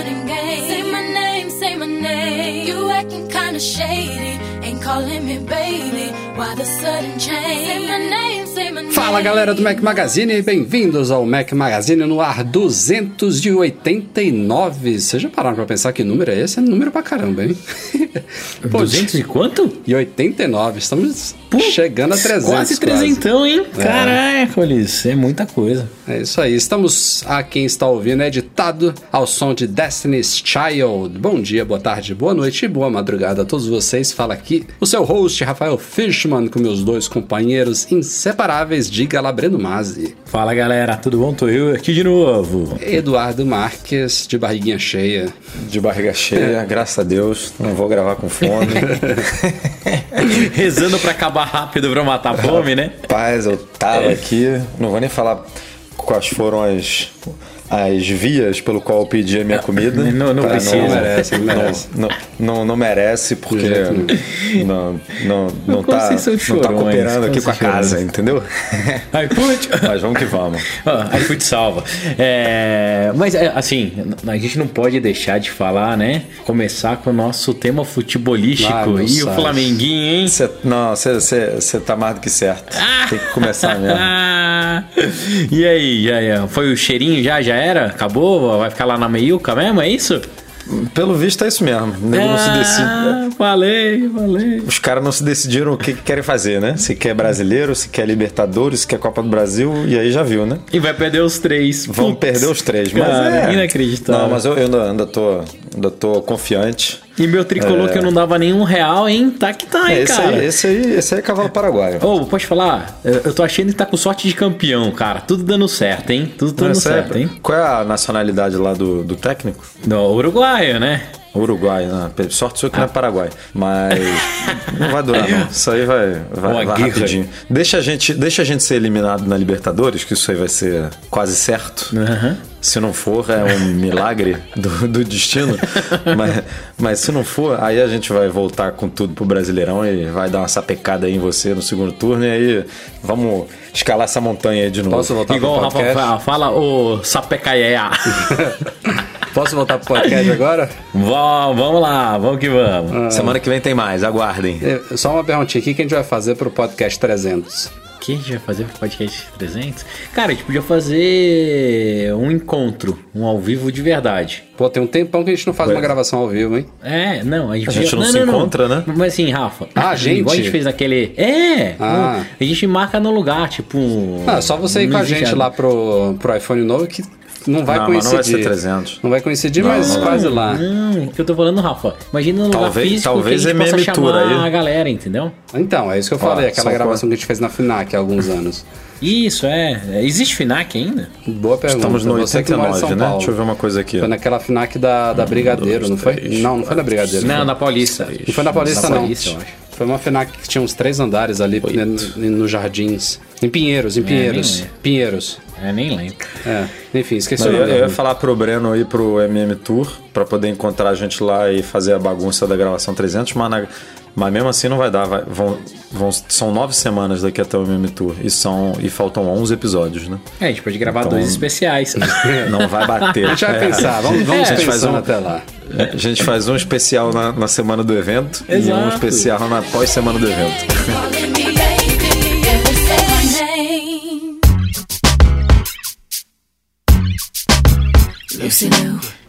Running game, say my name, say my name. You acting kinda shady, ain't calling me baby. Why the sudden change? Say my name, say my name. Fala galera do Mac Magazine, bem-vindos ao Mac Magazine no ar 289. Vocês já pararam pra pensar que número é esse? É número pra caramba, hein? Pô, 200 e quanto? e 89, estamos chegando a 300. Quase trezentão, hein? Caraca, Ulisses, é muita coisa. É isso aí, estamos a quem está ouvindo, é editado ao som de Destiny's Child. Bom dia, boa tarde, boa noite e boa madrugada a todos vocês. Fala aqui o seu host, Rafael Fishman, com meus dois companheiros inseparáveis de Galabreno Mazzi. Fala galera, tudo bom? Tô eu aqui de novo. Eduardo Marques, de barriguinha cheia. De barriga cheia, graças a Deus. Não vou gravar com fome. Rezando pra acabar rápido pra matar a fome, né? Paz, eu tava aqui. Não vou nem falar quais foram as, as vias pelo qual eu pedi a minha comida. não- não pra precisa. Não merece, não merece. Não, não, não merece, porque jeito não, não, não, tá, não tá cooperando aqui com a casa, entendeu? Putz. Mas vamos que vamos. Ah, iFood salva. É, mas, é, assim, a gente não pode deixar de falar, né? Começar com o nosso tema futebolístico. Ah, meu e o Sás. Flamenguinho, hein? Cê, não, você tá mais do que certo. Tem que começar mesmo. e aí, já, já, foi o cheirinho já? Já era? Acabou? Vai ficar lá na meiuca mesmo? É isso? Pelo visto é isso mesmo. O nego não se decide. Ah, falei, falei. Os caras não se decidiram o que, que querem fazer, né? Se quer brasileiro, se quer Libertadores, se quer Copa do Brasil, e aí já viu, né? E vai perder os três. Vão Putz. perder os três, mas Cara, é... inacreditável. Não, mas eu, eu ainda, ainda, tô, ainda tô confiante. E meu tricolor que eu não dava nenhum real, hein? Tá que tá, hein, É, esse, cara. aí, esse, aí, esse aí é cavalo paraguaio. Ô, pode falar? Eu eu tô achando que tá com sorte de campeão, cara. Tudo dando certo, hein? Tudo dando é- certo, hein? Qual é a nacionalidade lá do, do técnico? No Uruguaio, né? Uruguai, né? Sorte sua que não é Paraguai. Mas não vai durar, não. Isso aí vai, vai, vai rapidinho. Deixa a, gente, deixa a gente ser eliminado na Libertadores, que isso aí vai ser quase certo. Aham. Se não for, é um milagre do, do destino. mas, mas se não for, aí a gente vai voltar com tudo pro Brasileirão e vai dar uma sapecada aí em você no segundo turno. E aí vamos escalar essa montanha de novo. Posso voltar Igual o pro Rafa podcast? fala, fala o Sapecaia. Posso voltar pro podcast agora? vamos, vamos lá, vamos que vamos. Semana que vem tem mais, aguardem. É, Só uma perguntinha aqui, o que a gente vai fazer pro podcast 300? O que a gente vai fazer pro podcast 300? Cara, a gente podia fazer um encontro, um ao vivo de verdade. Pô, tem um tempão que a gente não faz uma gravação ao vivo, hein? É, não, a gente, A gente podia- não se encontra, né? Mas assim, Rafa. Ah, gente? Igual a gente fez aquele. É! Ah. A gente marca no lugar, tipo. Ah, só você ir não com a gente a- lá pro, pro iPhone novo que não vai Não, mas não coincidir. vai ser 300. Não vai coincidir, Não, mas não quase lá. Não, o que eu tô falando, Rafa. Imagina no lugar Talvez- físico talvez que a gente possa MM Tour chamar aí. a galera, entendeu? Então, é isso que eu falei, aquela gravação que a gente fez na FINAC há alguns anos. Isso, é. Existe FINAC ainda? Boa pergunta. Estamos no Você que mora em 89, São né? Paulo. Deixa eu ver uma coisa aqui. Foi naquela FINAC da, da Brigadeiro, não foi? três, não, não foi na Brigadeiro. Não, foi. na Paulista. Não foi na Paulista, Na não. Paulista, eu acho. Foi uma FINAC que tinha uns três andares ali né, no- nos jardins. Em Pinheiros, em Pinheiros. lembro. Pinheiros. É, nem lembro. É, enfim, esqueci Não, o eu, nome. eu da ia falar pro Breno ir pro MM Tour pra poder encontrar a gente lá e fazer a bagunça da gravação 300, mas, na- mas mesmo assim não vai dar. vai- vão, vão- são nove semanas daqui até o MM Tour e, são, e faltam 11 episódios, né? É, a gente pode gravar Então- dois especiais. Não vai bater. A gente vai É. pensar, vamos, vamos a gente faz pensando um, até lá. A gente faz um especial na, na semana do evento e um Exato. especial na pós-semana do evento.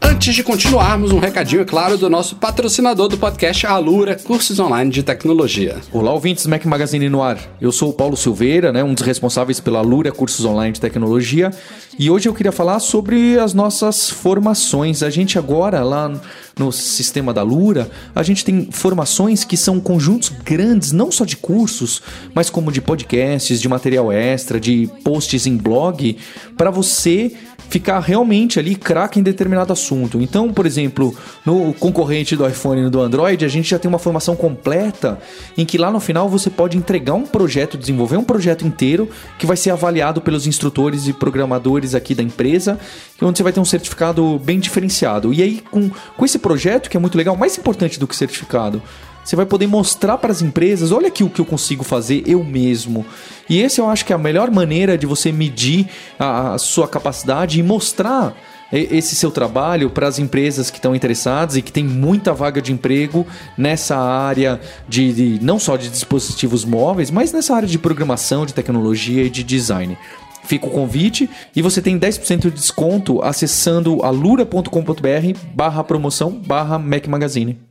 Antes de continuarmos, um recadinho, é claro, do nosso patrocinador do podcast, Alura Cursos Online de Tecnologia. Olá, ouvintes do Mac Magazine no ar. Eu sou o Paulo Silveira, né, um dos responsáveis pela Lura Cursos Online de Tecnologia, e hoje eu queria falar sobre as nossas formações. A gente agora, lá no sistema da Lura, a gente tem formações que são conjuntos grandes, não só de cursos, mas como de podcasts, de material extra, de posts em blog, para você ficar realmente ali craque em determinado assunto. Então, por exemplo, no concorrente do iPhone e do Android, a gente já tem uma formação completa em que lá no final você pode entregar um projeto, desenvolver um projeto inteiro que vai ser avaliado pelos instrutores e programadores aqui da empresa, onde você vai ter um certificado bem diferenciado. E aí, com, com esse projeto, que é muito legal, mais importante do que certificado, você vai poder mostrar para as empresas, olha aqui o que eu consigo fazer eu mesmo. E esse eu acho que é a melhor maneira de você medir a, a sua capacidade e mostrar esse seu trabalho para as empresas que estão interessadas e que tem muita vaga de emprego nessa área de, de, não só de dispositivos móveis, mas nessa área de programação, de tecnologia e de design. Fica o convite e você tem 10% de desconto acessando alura.com.br barra promoção barra Mac Magazine.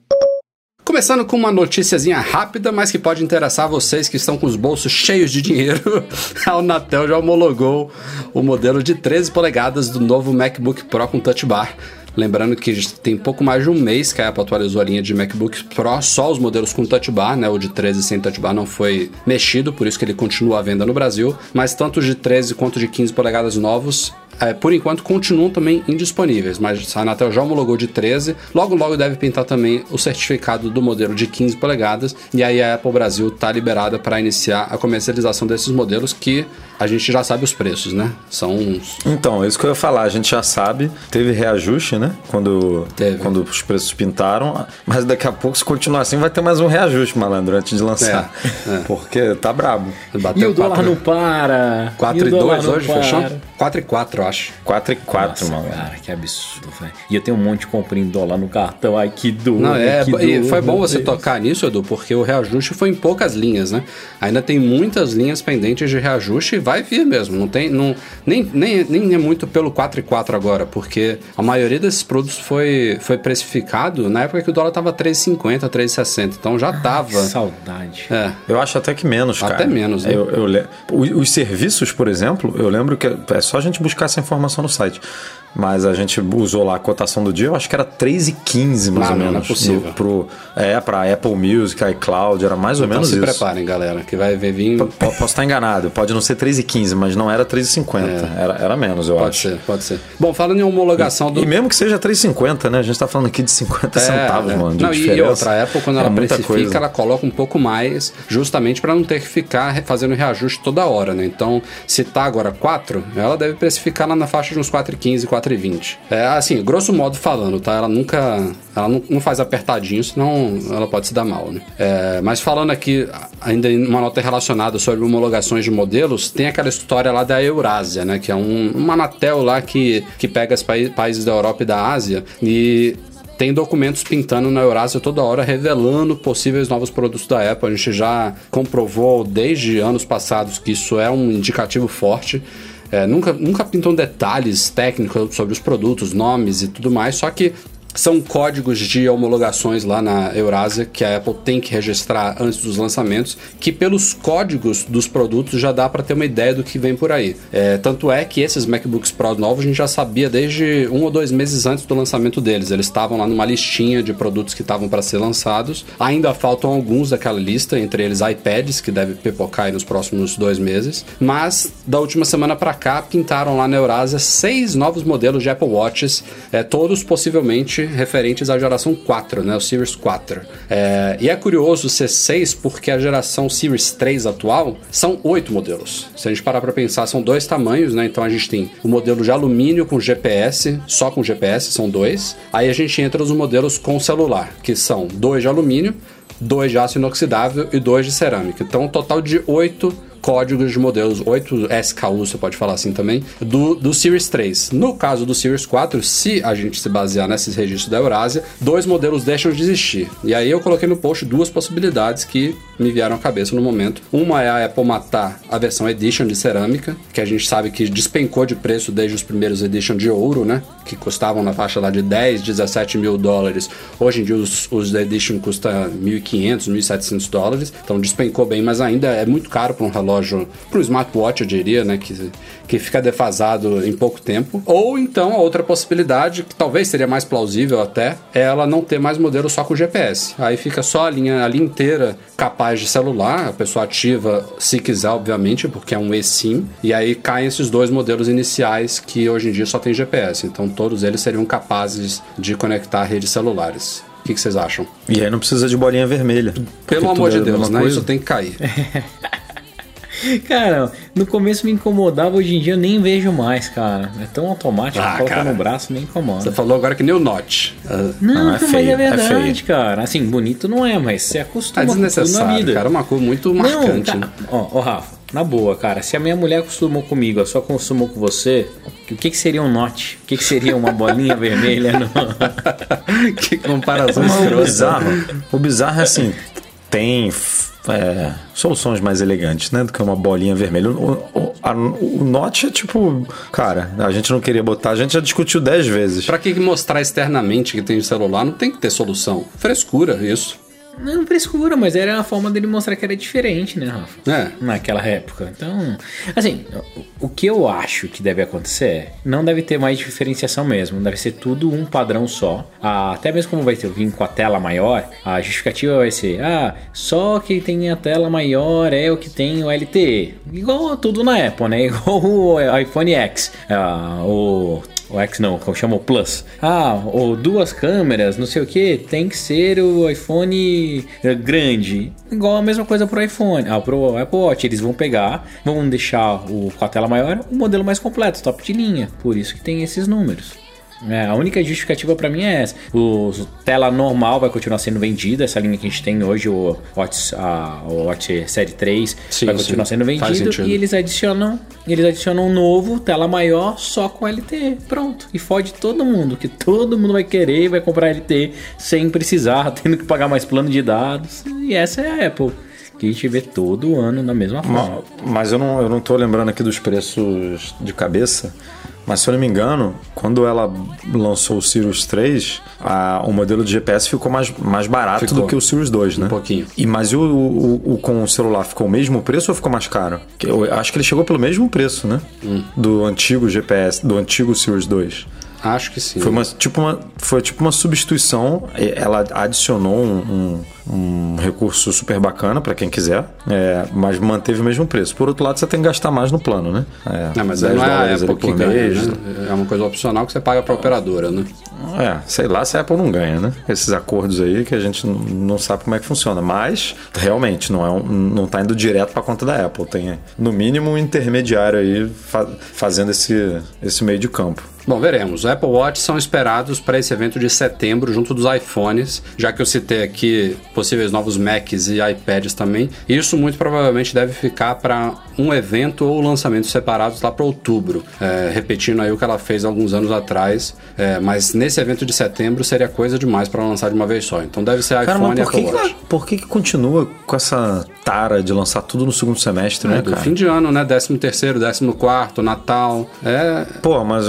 Começando com uma noticiazinha rápida, mas que pode interessar vocês que estão com os bolsos cheios de dinheiro. A Unatel já homologou o modelo de 13 polegadas do novo MacBook Pro com Touch Bar. Lembrando que tem pouco mais de um mês que a Apple atualizou a linha de MacBook Pro, só os modelos com Touch Bar, né? O de 13 sem Touch Bar não foi mexido, por isso que ele continua à venda no Brasil. Mas tanto os de 13 quanto de 15 polegadas novos é, por enquanto continuam também indisponíveis, mas a Anatel já homologou de 13. Logo, logo deve pintar também o certificado do modelo de 15 polegadas. E aí a Apple Brasil está liberada para iniciar a comercialização desses modelos que a gente já sabe os preços, né? São uns... Então, é isso que eu ia falar, a gente já sabe. Teve reajuste, né? Quando, Teve. quando os preços pintaram. Mas daqui a pouco, se continuar assim, vai ter mais um reajuste, malandro, antes de lançar. É, é. Porque tá brabo. E o dólar não para. 4 e o dólar 2 não hoje, para. fechou? 4 e 4, eu acho. 4 e 4, Nossa, mano. cara, que absurdo, velho. E eu tenho um monte de compra em dólar no cartão. Ai, que dor. Não, é, que e dor, foi bom você Deus. tocar nisso, Edu, porque o reajuste foi em poucas linhas, né? Ainda tem muitas linhas pendentes de reajuste e vai vir mesmo. Não tem, não, nem, nem, nem é muito pelo 4 e 4 agora, porque a maioria desses produtos foi, foi precificado na época que o dólar tava 3,50, 3,60. Então já tava. Saudade. É. Eu acho até que menos, cara. Até menos, né? Eu, eu le- os, os serviços, por exemplo, eu lembro que é só a gente buscar essa informação no site. Mas a gente usou lá a cotação do dia, eu acho que era 3,15 mais Ah, ou menos. não é possível. No- pro, é, pra Apple Music, iCloud, era mais ou Então menos se isso. preparem, galera, que vai ver vir. P- Posso estar enganado, pode não ser 3,15, mas não era 3,50. Era, era menos, eu É. Pode acho. ser, pode ser. Bom, falando em homologação do. E mesmo que seja 3,50, né? A gente tá falando aqui de 50 É, centavos, é. mano. Não, e- e diferença. outra, a Apple, quando É ela precifica, coisa. ela coloca um pouco mais, justamente para não ter que ficar fazendo reajuste toda hora, né? Então, se tá agora 4, ela deve precificar lá na faixa de uns 4,15, 4,20. É assim, grosso modo falando, tá? Ela nunca. Ela não, não faz apertadinho, senão ela pode se dar mal, né? É, mas falando aqui, ainda em uma nota relacionada sobre homologações de modelos, tem aquela história lá da Eurásia, né? Que é um, uma Anatel lá que, que pega os paí- países da Europa e da Ásia e tem documentos pintando na Eurásia toda hora revelando possíveis novos produtos da Apple. A gente já comprovou desde anos passados que isso é um indicativo forte. É, nunca, nunca pintam detalhes técnicos sobre os produtos, nomes e tudo mais, só que são códigos de homologações lá na Eurásia que a Apple tem que registrar antes dos lançamentos, que pelos códigos dos produtos já dá para ter uma ideia do que vem por aí. É, tanto é que esses MacBooks Pro novos a gente já sabia desde um ou dois meses antes do lançamento deles. Eles estavam lá numa listinha de produtos que estavam para ser lançados. Ainda faltam alguns daquela lista, entre eles iPads, que deve pipocar aí nos próximos dois meses. Mas da última semana para cá pintaram lá na Eurásia seis novos modelos de Apple Watches, é, todos possivelmente referentes à geração 4, né, o Series 4. É, e é curioso ser 6 porque a geração Series 3 atual são oito modelos. Se a gente parar para pensar, são dois tamanhos, né? Então a gente tem o modelo de alumínio com GPS, só com GPS, são dois. Aí a gente entra nos modelos com celular, que são dois de alumínio, dois de aço inoxidável e dois de cerâmica. Então, um total de oito códigos de modelos, 8 SKU, você pode falar assim também, do, do Series 3. No caso do Series 4, se a gente se basear nesses registros da Eurásia, dois modelos deixam de existir. E aí eu coloquei no post duas possibilidades que me vieram à cabeça no momento. Uma é a Apple matar a versão Edition de cerâmica, que a gente sabe que despencou de preço desde os primeiros Edition de ouro, né? Que custavam na faixa lá de 10, 17 mil dólares. Hoje em dia os, os Edition custam 1.500, 1.700 dólares. Então despencou bem, mas ainda é muito caro para um relógio relógio, para o smartwatch, eu diria, né? Que, que fica defasado em pouco tempo. Ou então, a outra possibilidade, que talvez seria mais plausível até, é ela não ter mais modelo só com GPS. Aí fica só a linha, a linha inteira capaz de celular, a pessoa ativa se quiser, obviamente, porque é um eSIM, e aí caem esses dois modelos iniciais que hoje em dia só tem GPS. Então todos eles seriam capazes de conectar redes celulares. O que, vocês acham? E aí não precisa de bolinha vermelha. Pelo amor de é Deus, né? coisa. Isso tem que cair. Cara, no começo me incomodava, hoje em dia eu nem vejo mais, cara. É tão automático, Ah, coloca no braço, me incomoda. Você falou agora que nem o Note. Ah, Não, Não, é mas feio, é é verdade, feio. cara. Assim, bonito não é, mas você É acostuma com na desnecessário, vida. cara. É uma cor muito Não, marcante, cara, né? ó, ó, Rafa, na boa, cara, se a minha mulher acostumou comigo, ela só acostumou com você, o que, que seria um note? O que, que seria uma bolinha vermelha? No... que comparação o escrota. bizarro, o bizarro é assim, tem é, soluções mais elegantes, né? Do que uma bolinha vermelha. O, o, a- o Note é tipo, cara, a gente não queria botar, a gente já discutiu 10 vezes. Pra que mostrar externamente que tem celular? Não tem que ter solução. Frescura, isso. Não frescura, mas era a forma dele mostrar que era diferente, né, Rafa? É. Naquela época. Então, assim, o que eu acho que deve acontecer é, não deve ter mais diferenciação mesmo, deve ser tudo um padrão só. Ah, até mesmo como vai ter vir com a tela maior, a justificativa vai ser, ah, só quem tem a tela maior é o que tem o LTE. Igual tudo na Apple, né? Igual o iPhone X, ah, o o X não, como chama o Plus. Ah, ou duas câmeras, não sei o que, tem que ser o iPhone eh, grande. Igual a mesma coisa pro iPhone, ah, pro Apple Watch. Eles vão pegar, vão deixar o, com a tela maior o modelo mais completo, top de linha. Por isso que tem esses números. É, a única justificativa pra mim é essa. O tela normal vai continuar sendo vendida, essa linha que a gente tem hoje, o Watch, a, o Watch Série 3, Sim, vai continuar sim. sendo vendido e eles adicionam, eles adicionam um novo tela maior só com LTE. Pronto. E fode todo mundo, que todo mundo vai querer e vai comprar LTE sem precisar, tendo que pagar mais plano de dados. E essa é a Apple. Que a gente vê todo ano da mesma forma. Ma- Mas eu não, eu não tô lembrando aqui dos preços de cabeça. Mas se eu não me engano, quando ela lançou o Sirius 3, a- o modelo de GPS ficou mais, mais barato Ficou. do que o Sirius 2, né? Um pouquinho. E, mas e o, o, o com o celular ficou o mesmo preço ou ficou mais caro? Eu acho que ele chegou pelo mesmo preço, né? Hum. Do antigo GPS, do antigo Sirius 2. Acho que sim. Foi uma, tipo uma, foi tipo uma substituição. Ela adicionou um, um- um recurso super bacana para quem quiser, é, mas manteve o mesmo preço. Por outro lado, você tem que gastar mais no plano, né? É, É, mas 10 aí não é a Apple por ganha, mês. né? É uma coisa opcional que você paga pra operadora, né? É, sei lá se a Apple não ganha, né? Esses acordos aí que a gente não- não sabe como é que funciona. Mas, realmente, não, é um, não tá indo direto para conta da Apple. Tem, no mínimo, um intermediário aí fa- fazendo esse, esse meio de campo. Bom, veremos. Os Apple Watch são esperados para esse evento de setembro, junto dos iPhones, já que eu citei aqui possíveis novos Macs e iPads também. Isso muito provavelmente deve ficar para um evento ou lançamentos separados lá para outubro, é, repetindo aí o que ela fez alguns anos atrás. É, mas nesse evento de setembro seria coisa demais para lançar de uma vez só. Então deve ser Cara, iPhone mas e por que, Apple que, Watch. por que, que continua com essa tara de lançar tudo no segundo semestre, É, né, do cara? fim de ano, né? 13 terceiro, 14 quarto, Natal. É, Pô, mas,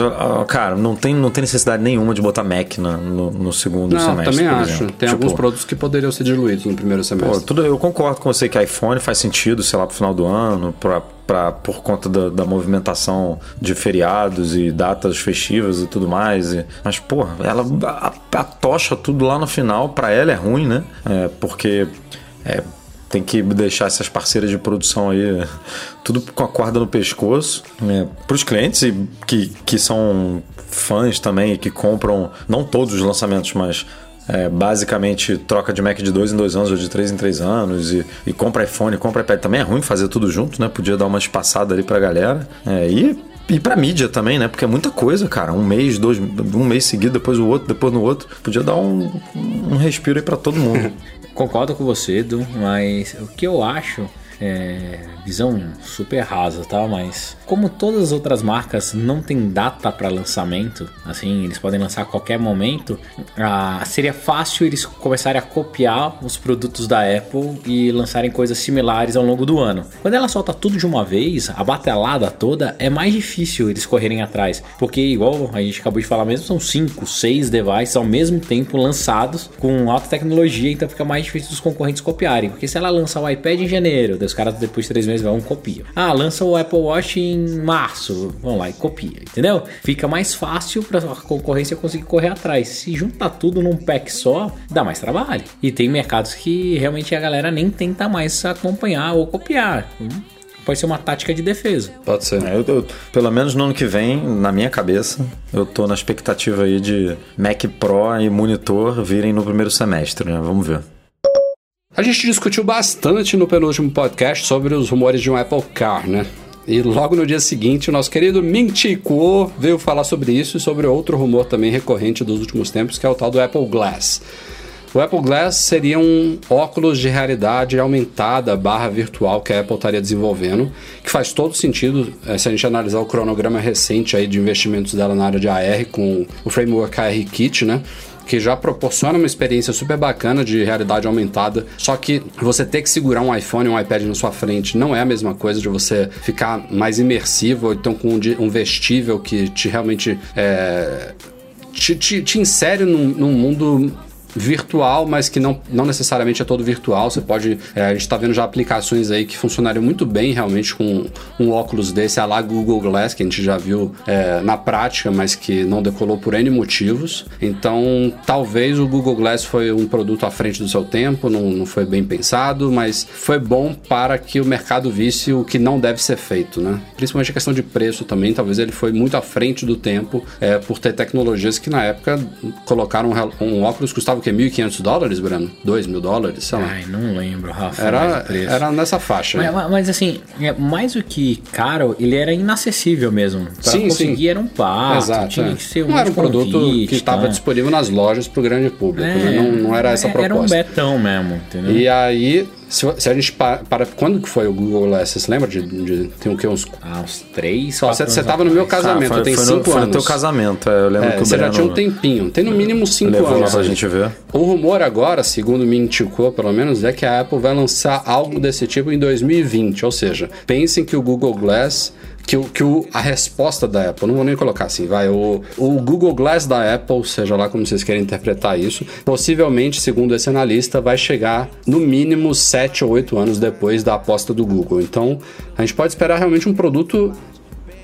cara, não tem, não tem necessidade nenhuma de botar Mac no, no segundo não, semestre. também acho. exemplo. Tem Tipo, alguns produtos que poderiam ser diluídos no primeiro Pô, semestre. tudo, eu concordo com você que iPhone faz sentido, sei lá, pro final do ano, pra, pra, por conta da, da movimentação de feriados e datas festivas e tudo mais. e- mas, porra, ela atocha tudo lá no final, pra ela é ruim, né? É, porque é, tem que deixar essas parceiras de produção aí tudo com a corda no pescoço. Né? Pros clientes e que, que são fãs também que compram, não todos os lançamentos, mas é, basicamente troca de Mac de dois em dois anos ou de três em três anos e, e compra iPhone, compra iPad. Também é ruim fazer tudo junto, né? Podia dar uma espaçada ali pra galera. É, e, e pra mídia também, né? Porque é muita coisa, cara. Um mês, dois, um mês seguido, depois o outro, depois no outro. Podia dar um, um respiro aí pra todo mundo. Concordo com você, Edu, mas o que eu acho é visão super rasa, tá? Mas como todas as outras marcas não tem data para lançamento, assim, eles podem lançar a qualquer momento, ah, seria fácil eles começarem a copiar os produtos da Apple e lançarem coisas similares ao longo do ano. Quando ela solta tudo de uma vez, a batelada toda, é mais difícil eles correrem atrás, porque igual a gente acabou de falar mesmo, são 5, 6 devices ao mesmo tempo lançados com alta tecnologia, então fica mais difícil dos concorrentes copiarem, porque se ela lançar o iPad em janeiro, Os caras depois de três meses vão copiam. Ah, lança o Apple Watch em março. Vão lá e copia, entendeu? Fica mais fácil para a concorrência conseguir correr atrás. Se juntar tudo num pack só, dá mais trabalho. E tem mercados que realmente a galera nem tenta mais acompanhar ou copiar. Hum, Pode ser uma tática de defesa. Pode ser. É, eu- eu- pelo menos no ano que vem, na minha cabeça, eu tô na expectativa aí de Mac Pro e monitor virem no primeiro semestre, né? Vamos ver. A gente discutiu bastante no penúltimo podcast sobre os rumores de um Apple Car, né? E logo no dia seguinte, o nosso querido Kuo veio falar sobre isso e sobre outro rumor também recorrente dos últimos tempos, que é o tal do Apple Glass. O Apple Glass seria um óculos de realidade aumentada barra virtual que a Apple estaria desenvolvendo, que faz todo sentido eh, se a gente analisar o cronograma recente aí de investimentos dela na área de AR com o framework AR Kit, né? Que já proporciona uma experiência super bacana de realidade aumentada. Só que você ter que segurar um iPhone ou um iPad na sua frente não é a mesma coisa de você ficar mais imersivo, ou então com um um vestível que te realmente é, te, te, te insere num, num mundo virtual, mas que não, não necessariamente é todo virtual. Você pode. é, a gente está vendo já aplicações aí que funcionariam muito bem realmente com um óculos desse, a lá Google Glass, que a gente já viu é, na prática, mas que não decolou por N motivos. Então, talvez o Google Glass foi um produto à frente do seu tempo, não, não foi bem pensado, mas foi bom para que o mercado visse o que não deve ser feito, né? Principalmente a questão de preço também, talvez ele foi muito à frente do tempo é, por ter tecnologias que na época colocaram um, um óculos que custava o quê? 1.500 dólares, Breno? 2 mil dólares, sei lá. Ai, não lembro, Rafa. Era, era nessa faixa. Mas, mas- mas, assim, é, mais do que caro, ele era inacessível mesmo. Pra Sim, conseguir sim. era um passo, Exato. tinha é. que ser um não era um produto convite, que estava tá? disponível nas lojas para o grande público, né? não, não era essa a Era um proposta. betão mesmo, entendeu? E aí, se, se a gente para, para. Quando que foi o Google Glass? Você se lembra de. de- tem o quê? Uns. Há uns três, você, você tava no meu atrás. casamento, foi, tem foi cinco no, foi anos. no teu casamento, é, eu lembro É, que o você já Breno tinha um tempinho. Tem no mínimo cinco levou anos. lá pra aí. gente ver. O rumor agora, segundo me indicou, pelo menos, é que a Apple vai lançar algo desse tipo em 2020. Ou seja, pensem que o Google Glass. Que, o, que o, a resposta da Apple, não vou nem colocar assim, vai. O, o Google Glass da Apple, seja lá como vocês querem interpretar isso, possivelmente, segundo esse analista, vai chegar no mínimo 7 ou 8 anos depois da aposta do Google. Então, a gente pode esperar realmente um produto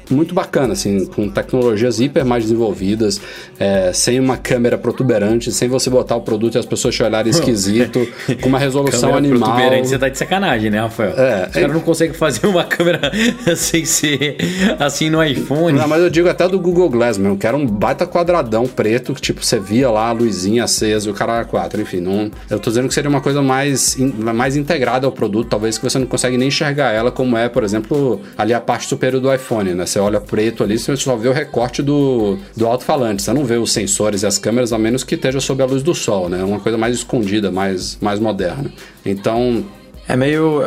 muito bacana, assim, com tecnologias hiper mais desenvolvidas, é, sem uma câmera protuberante, sem você botar o produto e as pessoas te olharem esquisito, com uma resolução Câmera animal. protuberante, você tá de sacanagem, né, Rafael? É, Os caras não conseguem fazer uma câmera sem ser assim no iPhone. Não, mas eu digo até do Google Glass mesmo, que era um baita quadradão preto, que tipo, você via lá a luzinha acesa e o cara 4, enfim, não, eu tô dizendo que seria uma coisa mais, mais integrada ao produto, talvez que você não consegue nem enxergar ela, como é, por exemplo, ali a parte superior do iPhone, né? Você olha preto ali, você só vê o recorte do, do alto-falante, você não vê os sensores e as câmeras, a menos que esteja sob a luz do sol, né? É uma coisa mais escondida, mais, mais moderna. Então, É meio.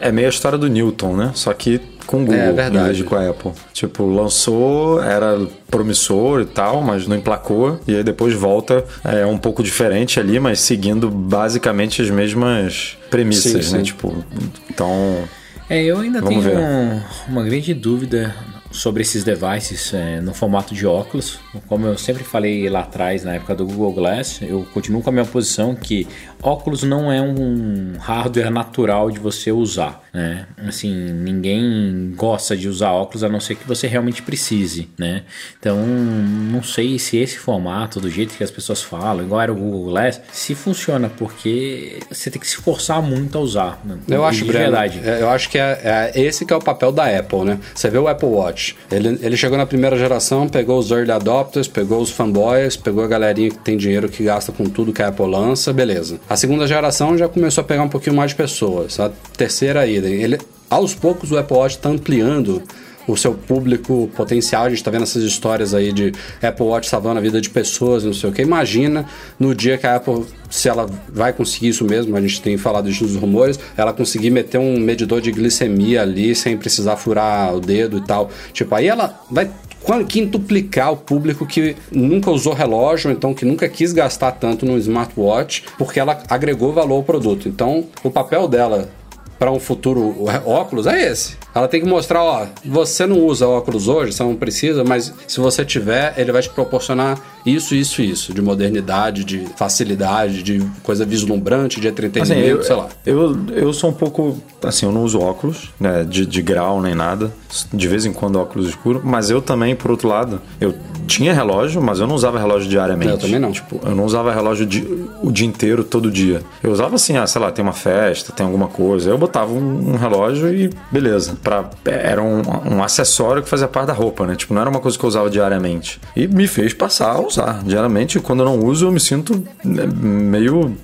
É meio a história do Newton, né? Só que com o Google, É verdade. em vez de com a Apple. Tipo, lançou, era promissor e tal, mas não emplacou. E aí depois volta é um pouco diferente ali, mas seguindo basicamente as mesmas premissas, Sim, né? sim. Tipo, então. É, eu ainda Vamos tenho um- uma grande dúvida sobre esses devices é, no formato de óculos. Como eu sempre falei lá atrás, na época do Google Glass, eu continuo com a minha posição que óculos não é um hardware natural de você usar, né? Assim, ninguém gosta de usar óculos a não ser que você realmente precise, né? Então, não sei se esse formato, do jeito que as pessoas falam, igual era o Google Glass, se funciona, porque você tem que se forçar muito a usar. né? Eu acho, de verdade. é, eu acho que é, é esse que é o papel da Apple, né? Você vê o Apple Watch, ele, ele chegou na primeira geração, pegou os early adopters, pegou os fanboys, pegou a galerinha que tem dinheiro que gasta com tudo que a Apple lança, beleza. A segunda geração já começou a pegar um pouquinho mais de pessoas. A terceira aí, ele, aos poucos o Apple Watch está ampliando o seu público potencial. A gente tá vendo essas histórias aí de Apple Watch salvando a vida de pessoas, não sei o que. Imagina no dia que a Apple, se ela vai conseguir isso mesmo, a gente tem falado disso nos rumores, ela conseguir meter um medidor de glicemia ali sem precisar furar o dedo e tal. Tipo, aí ela vai quintuplicar o público que nunca usou relógio, então que nunca quis gastar tanto no smartwatch, porque ela agregou valor ao produto. Então, o papel dela para um futuro óculos é esse. Ela tem que mostrar, ó, você não usa óculos hoje, você não precisa, mas se você tiver, ele vai te proporcionar isso, isso, isso, de modernidade, de facilidade, de coisa vislumbrante, de Assim, entretenimento, eu, sei lá. Eu, eu sou um pouco. Assim, eu não uso óculos, né? De, de grau nem nada. De vez em quando óculos escuro. Mas eu também, por outro lado, eu tinha relógio, mas eu não usava relógio diariamente. Eu também não. Tipo, eu não usava relógio di- o dia inteiro, todo dia. Eu usava assim, ah, sei lá, tem uma festa, tem alguma coisa. Eu botava um, um relógio e beleza. Pra, era um, um acessório que fazia parte da roupa, né? Tipo, não era uma coisa que eu usava diariamente. E me fez passar a usar diariamente. E quando eu não uso, eu me sinto né, meio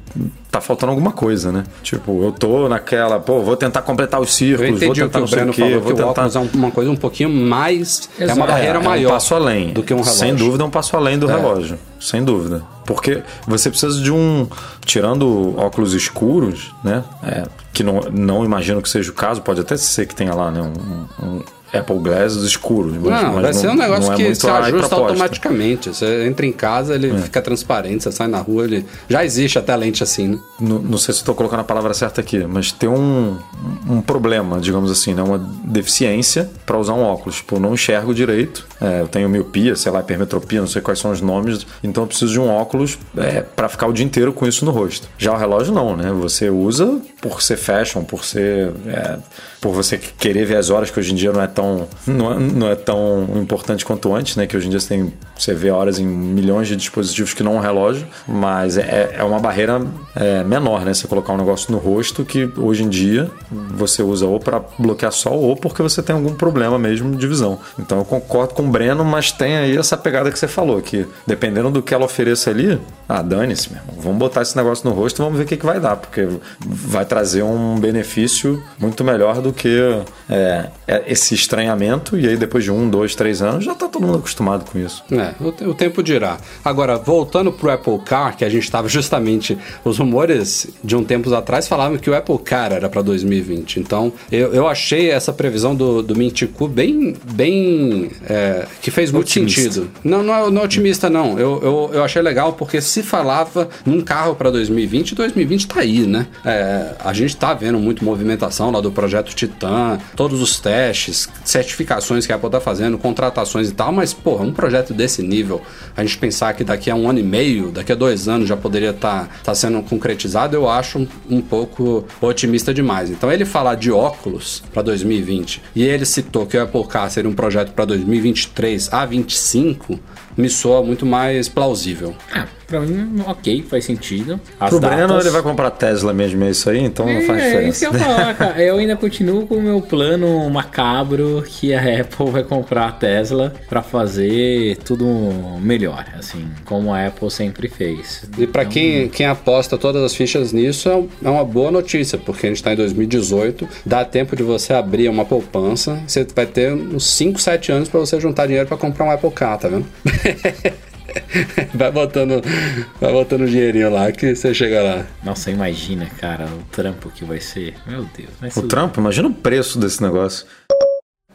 tá faltando alguma coisa, né? Tipo, eu tô naquela, pô, vou tentar completar os círculos, vou entendi o que tentar o não sei Breno o quê, falou, vou que tentar... óculos é um- uma coisa um pouquinho mais... É uma Exato. barreira É, maior É um passo além. do que um relógio. Sem dúvida é um passo além do É. relógio. Sem dúvida. Porque você precisa de um. Tirando óculos escuros, né? É, que não, não imagino que seja o caso, pode até ser que tenha lá, né? Um, um Apple Glasses escuros. Mas, Não, mas vai ser um negócio é que se ajusta automaticamente. Você entra em casa, É. ele fica transparente, você sai na rua, ele. Já existe até lente assim, né? Não, não sei se estou colocando a palavra certa aqui, mas tem um, um problema, digamos assim, né? uma deficiência para usar um óculos. Tipo, eu não enxergo direito, é, eu tenho miopia, sei lá, hipermetropia, não sei quais são os nomes, então eu preciso de um óculos é, para ficar o dia inteiro com isso no rosto. Já o relógio não, né? Você usa por ser fashion, por ser. é, por você querer ver as horas, que hoje em dia não é tão, não é, não é tão importante quanto antes, né? Que hoje em dia você, tem, você vê horas em milhões de dispositivos que não é um relógio, mas é, é uma barreira é, menor, né? Você colocar um negócio no rosto que hoje em dia você usa ou para bloquear sol ou porque você tem algum problema mesmo de visão. Então eu concordo com o Breno, mas tem aí essa pegada que você falou, que dependendo do que ela ofereça ali, ah, dane-se, meu irmão. Vamos botar esse negócio no rosto e vamos ver o que, que vai dar, porque vai trazer um benefício muito melhor do que é, é, esse estranhamento, e aí depois de um, dois, três anos, já tá todo mundo acostumado com isso. É, o, o tempo dirá. Agora, voltando pro Apple Car, que a gente estava justamente. Os rumores de um tempos atrás falavam que o Apple Car era para 2020. Então, eu, eu achei essa previsão do, do Mintico bem. bem é, que fez muito Otimista. sentido. Não, não é, não é otimista, não. Eu, eu, eu achei legal porque se falava num carro para 2020, 2020 tá aí, né? É, a gente tá vendo muito movimentação lá do projeto Titan, todos os testes, certificações que a Apple tá fazendo, contratações e tal, mas, porra, um projeto desse nível, a gente pensar que daqui a um ano e meio, daqui a dois anos já poderia estar tá, sendo concretizado, eu acho um, um pouco otimista demais. Então, ele falar de óculos para 2020 e ele citou que o Apple Car seria um projeto para 2023 a 25, me soa muito mais plausível. Ah, pra mim, ok, faz sentido. As Pro Breno, datas- ele vai comprar Tesla mesmo, é isso aí, então não faz É, isso que diferença. eu falar, cara. Eu ainda continuo com o meu plano macabro que a Apple vai comprar a Tesla pra fazer tudo melhor, assim, como a Apple sempre fez. E para quem, quem aposta todas as fichas nisso, é é uma boa notícia, porque a gente está em 2018, dá tempo de você abrir uma poupança, você vai ter uns 5, 7 anos para você juntar dinheiro para comprar um Apple Car, tá vendo? vai botando vai botando dinheirinho lá que você chega lá. Nossa, imagina, cara, o trampo que vai ser. Meu Deus. vai O ser- trampo, imagina o preço desse negócio.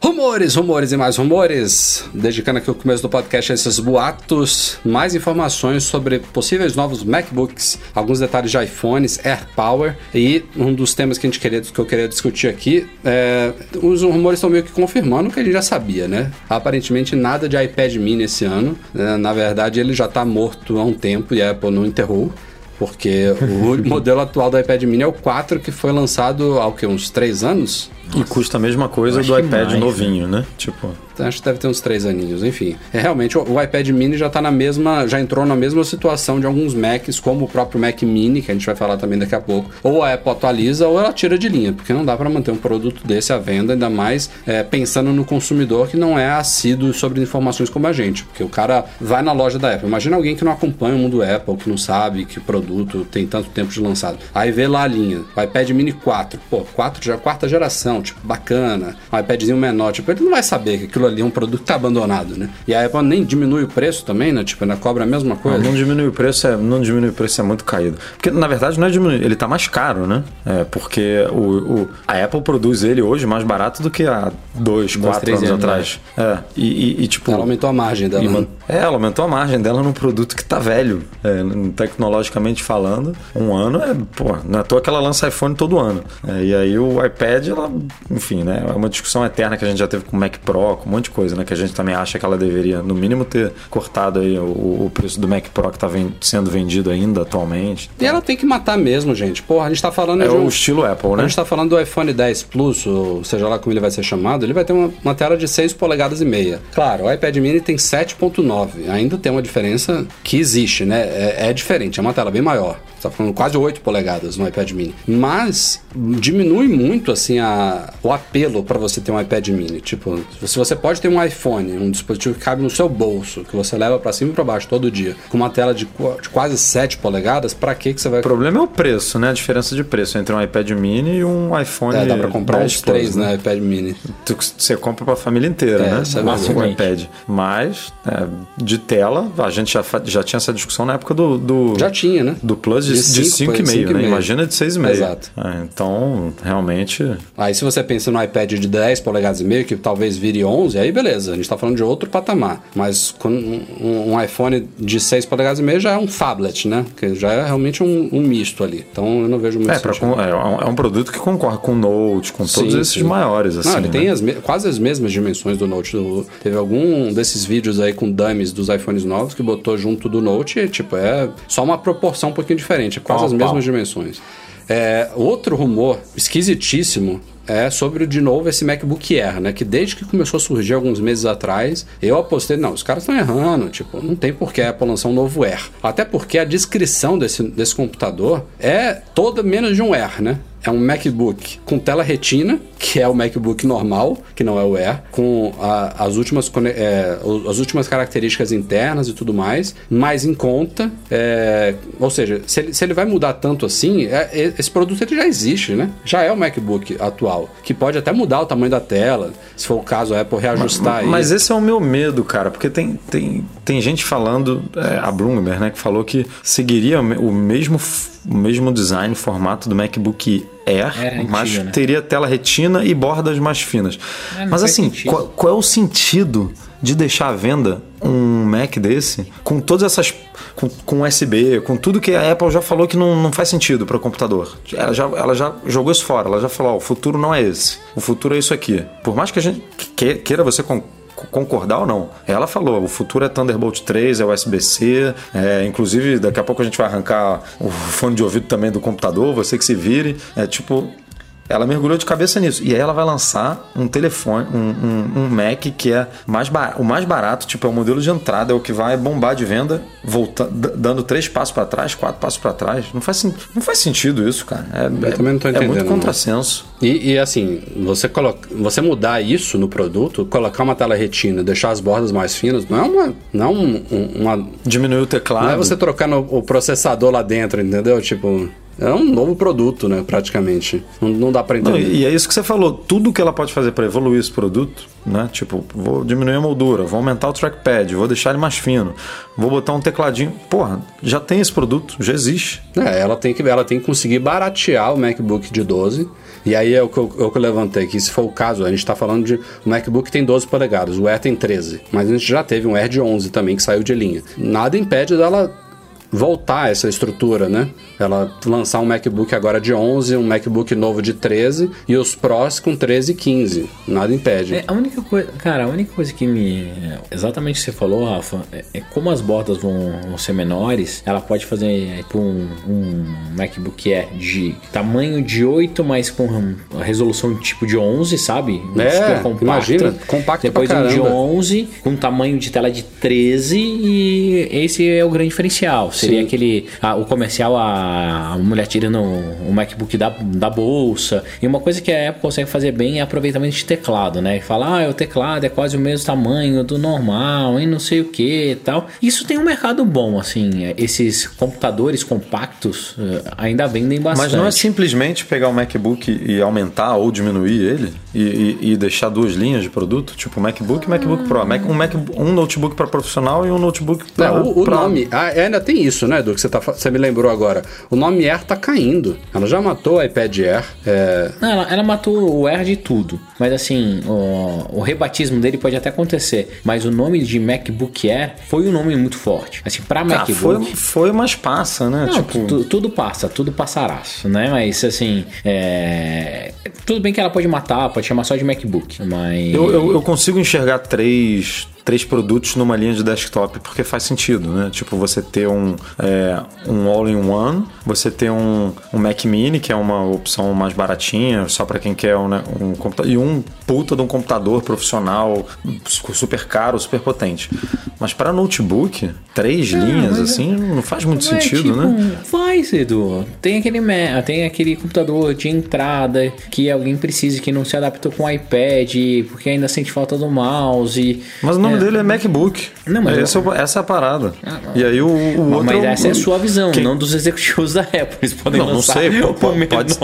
Rumores, rumores e mais rumores. Dedicando aqui o começo do podcast a esses boatos, mais informações sobre possíveis novos MacBooks, alguns detalhes de iPhones, AirPower e um dos temas que a gente queria, que eu queria discutir aqui, é, os rumores estão meio que confirmando o que a gente já sabia, né? Aparentemente nada de iPad Mini esse ano. né? Na verdade, ele já está morto há um tempo e a Apple não enterrou. Porque o modelo atual do iPad Mini é o 4 que foi lançado há o quê? Uns 3 anos? E custa a mesma coisa do iPad mais, novinho, né? Tipo, Acho que deve ter uns três aninhos, enfim. É, realmente, o, o iPad mini já tá na mesma. já entrou na mesma situação de alguns Macs, como o próprio Mac Mini, que a gente vai falar também daqui a pouco. Ou a Apple atualiza ou ela tira de linha, porque não dá para manter um produto desse à venda, ainda mais é, pensando no consumidor que não é assíduo sobre informações como a gente. Porque o cara vai na loja da Apple. Imagina alguém que não acompanha o mundo Apple, que não sabe que o produto tem tanto tempo de lançado. Aí vê lá a linha, o iPad mini 4. Pô, 4 já quarta geração, tipo, bacana. Um iPadzinho menor, tipo, ele não vai saber que aquilo ali é um produto que tá abandonado, né? E a Apple nem diminui o preço também, né? Tipo, ainda cobra a mesma não, coisa. não diminui o preço, é, não diminui o preço é muito caído. Porque na verdade não é diminuir, ele tá mais caro, né? É, porque o, o- a Apple produz ele hoje mais barato do que há dois, quatro três anos, anos, atrás. É, e, e- e, tipo. Ela aumentou a margem dela. Né? É, ela aumentou a margem dela num produto que tá velho. É, tecnologicamente falando, um ano é, pô, não é à toa que ela lança iPhone todo ano. É, e aí o iPad, ela enfim, né? É uma discussão eterna que a gente já teve com o Mac Pro, com um monte de coisa, né? Que a gente também acha que ela deveria, no mínimo, ter cortado aí o, o preço do Mac Pro que está sendo vendido ainda atualmente. E ela tem que matar mesmo, gente. Porra, a gente tá falando É de um... o estilo Apple, A né? gente tá falando do iPhone 10 Plus, ou seja lá como ele vai ser chamado, ele vai ter uma, uma tela de 6 polegadas e meia. Claro, o iPad mini tem 7.9, ainda tem uma diferença que existe, né? É, é diferente, é uma tela bem maior. Você tá falando quase 8 polegadas no iPad mini. Mas diminui muito, assim, a, o apelo para você ter um iPad mini. Tipo, se você pode ter um iPhone, um dispositivo que cabe no seu bolso, que você leva para cima e pra baixo todo dia, com uma tela de, de quase 7 polegadas, pra que que você vai... O problema é o preço, né? A diferença de preço entre um iPad mini e um iPhone. É, dá pra comprar 10 uns 3, Plus, né, iPad mini. Tu- Você compra pra família inteira, É, né? é o verdade. iPad. Mas, é, de tela, a gente já, já tinha essa discussão na época do. do Já tinha, né? Do Plus de, De de cinco, 5,5, cinco e né? meio. Imagina de 6,5. Exato. É, então, realmente. Aí se você pensa no iPad de 10 polegadas e meio, que talvez vire 11, aí beleza, a gente tá falando de outro patamar. Mas um, um iPhone de 6 polegadas e meio já é um phablet, né? Que já é realmente um, um misto ali. Então eu não vejo muito É, com- é, um- é um produto que concorre com o Note, com todos Sim, esses sim. maiores, assim. Não, ele né? tem as quase as mesmas dimensões do Note. Do- teve algum desses vídeos aí com dummies dos iPhones novos que botou junto do Note e, tipo, é só uma proporção um pouquinho diferente, é quase Pau, as pau. mesmas dimensões. É, outro rumor esquisitíssimo é sobre, de novo, esse MacBook Air, né? Que desde que começou a surgir alguns meses atrás, eu apostei, não, os caras estão errando, tipo, não tem por que a Apple lançar um novo Air. Até porque a descrição desse, desse computador é toda menos de um Air, né? É um MacBook com tela retina, que é o MacBook normal, que não é o Air, com a- as, últimas, é, as últimas características internas e tudo mais, mais em conta. é, ou seja, se ele, se ele vai mudar tanto assim, é- é- esse produto ele já existe, né? Já é o MacBook atual, que pode até mudar o tamanho da tela, se for o caso a Apple reajustar Mas aí. esse é o meu medo, cara, porque tem, tem, tem gente falando, é, a Bloomberg, né, que falou que seguiria o me- o mesmo, o mesmo design, formato do MacBook Air, mas né? teria tela retina e bordas mais finas. É, mas assim, qual, qual é o sentido de deixar à venda um Mac desse com todas essas. com, com USB, com tudo que a Apple já falou que não, não faz sentido para o computador? Ela já, ela já jogou isso fora, ela já falou: ó, o futuro não é esse, o futuro é isso aqui. Por mais que a gente que- queira você concordar ou não. Ela falou, o futuro é Thunderbolt 3, é USB-C, é, inclusive daqui a pouco a gente vai arrancar o fone de ouvido também do computador, você que se vire. É tipo, ela mergulhou de cabeça nisso. E aí ela vai lançar um telefone, um, um- um Mac que é mais bar- o mais barato, tipo, é o modelo de entrada, é o que vai bombar de venda, volta, d- dando três passos para trás, quatro passos para trás. Não faz, não faz sentido isso, cara. É, é- também não tô é muito entendendo, contrassenso. E, e, assim, você, coloca, você mudar isso no produto, colocar uma tela retina, deixar as bordas mais finas, não é uma. Não é um- um- uma Diminuir o teclado. Não é você trocar no- o processador lá dentro, entendeu? Tipo, é um novo produto, né? Praticamente. Não, não dá Não, entender. e é isso que você falou. Tudo que ela pode fazer para evoluir esse produto, né? Tipo, vou diminuir a moldura, vou aumentar o trackpad, vou deixar ele mais fino, vou botar um tecladinho. Porra, já tem esse produto, já existe. É, ela tem, que, ela tem que conseguir baratear o MacBook de 12. E aí é o que eu, é eu levantei, que se for o caso, a gente tá falando de. O MacBook tem 12 polegadas, o Air tem 13. Mas a gente já teve um Air de 11 também, que saiu de linha. Nada impede dela voltar essa estrutura, né? Ela lançar um MacBook agora de 11, um MacBook novo de 13 e os Pros com 13 e 15. Nada impede. É, a única coisa, cara, a única coisa que me. Exatamente o que você falou, Rafa, é, é como as bordas vão, vão ser menores, ela pode fazer tipo, um, um MacBook Air de tamanho de 8, mas com resolução tipo de 11, sabe? É, imagina, compacto Depois um de caramba. 11, com tamanho de tela de 13, e esse é o grande diferencial. Seria Sim. aquele. ah, o comercial, a, a mulher tirando o MacBook da, da bolsa. E uma coisa que a Apple consegue fazer bem é aproveitamento de teclado, né? E Falar, ah, o teclado é quase o mesmo tamanho do normal e não sei o que e tal. Isso tem um mercado bom, assim. é, Esses computadores compactos eh, ainda vendem bastante. Mas não é simplesmente pegar o MacBook e aumentar ou diminuir ele e, e- e deixar duas linhas de produto, tipo MacBook e MacBook Pro. Mac- um, Mac, um notebook para profissional e um notebook É, para o, o nome, ah, ainda tem isso, né, Edu, que você, tá, você me lembrou agora. O nome Air tá caindo. Ela já matou o iPad Air. É, Não, ela, ela matou o R de tudo. Mas assim, o, o rebatismo dele pode até acontecer. Mas o nome de MacBook Air foi um nome muito forte. Assim, pra Ah, MacBook. foi, foi, mas passa, né? Não, tipo, tu- tudo passa, tudo passarás, né? Mas assim, é... tudo bem que ela pode matar, pode chamar só de MacBook, mas eu, eu, eu consigo enxergar três, três produtos numa linha de desktop, porque faz sentido, né? Tipo, você ter um, é, um all-in-one, você ter um, um Mac Mini, que é uma opção mais baratinha, só para quem quer um, né, um computador, e um puta de um computador profissional su- super caro, super potente. Mas para notebook, três linhas, assim, não faz muito É, sentido, tipo, né? Faz, Edu. Tem aquele, tem aquele computador de entrada que alguém precisa que não se adaptou com o iPad, porque ainda sente falta do mouse. Mas o nome É. dele é MacBook. Não, mas É, eu- é o- essa é a parada. e aí o, o Mas, outro. mas é o- essa é a sua visão, Quem- não dos executivos da Apple. Eles podem Não, não lançar sei, o pode- menor. pode-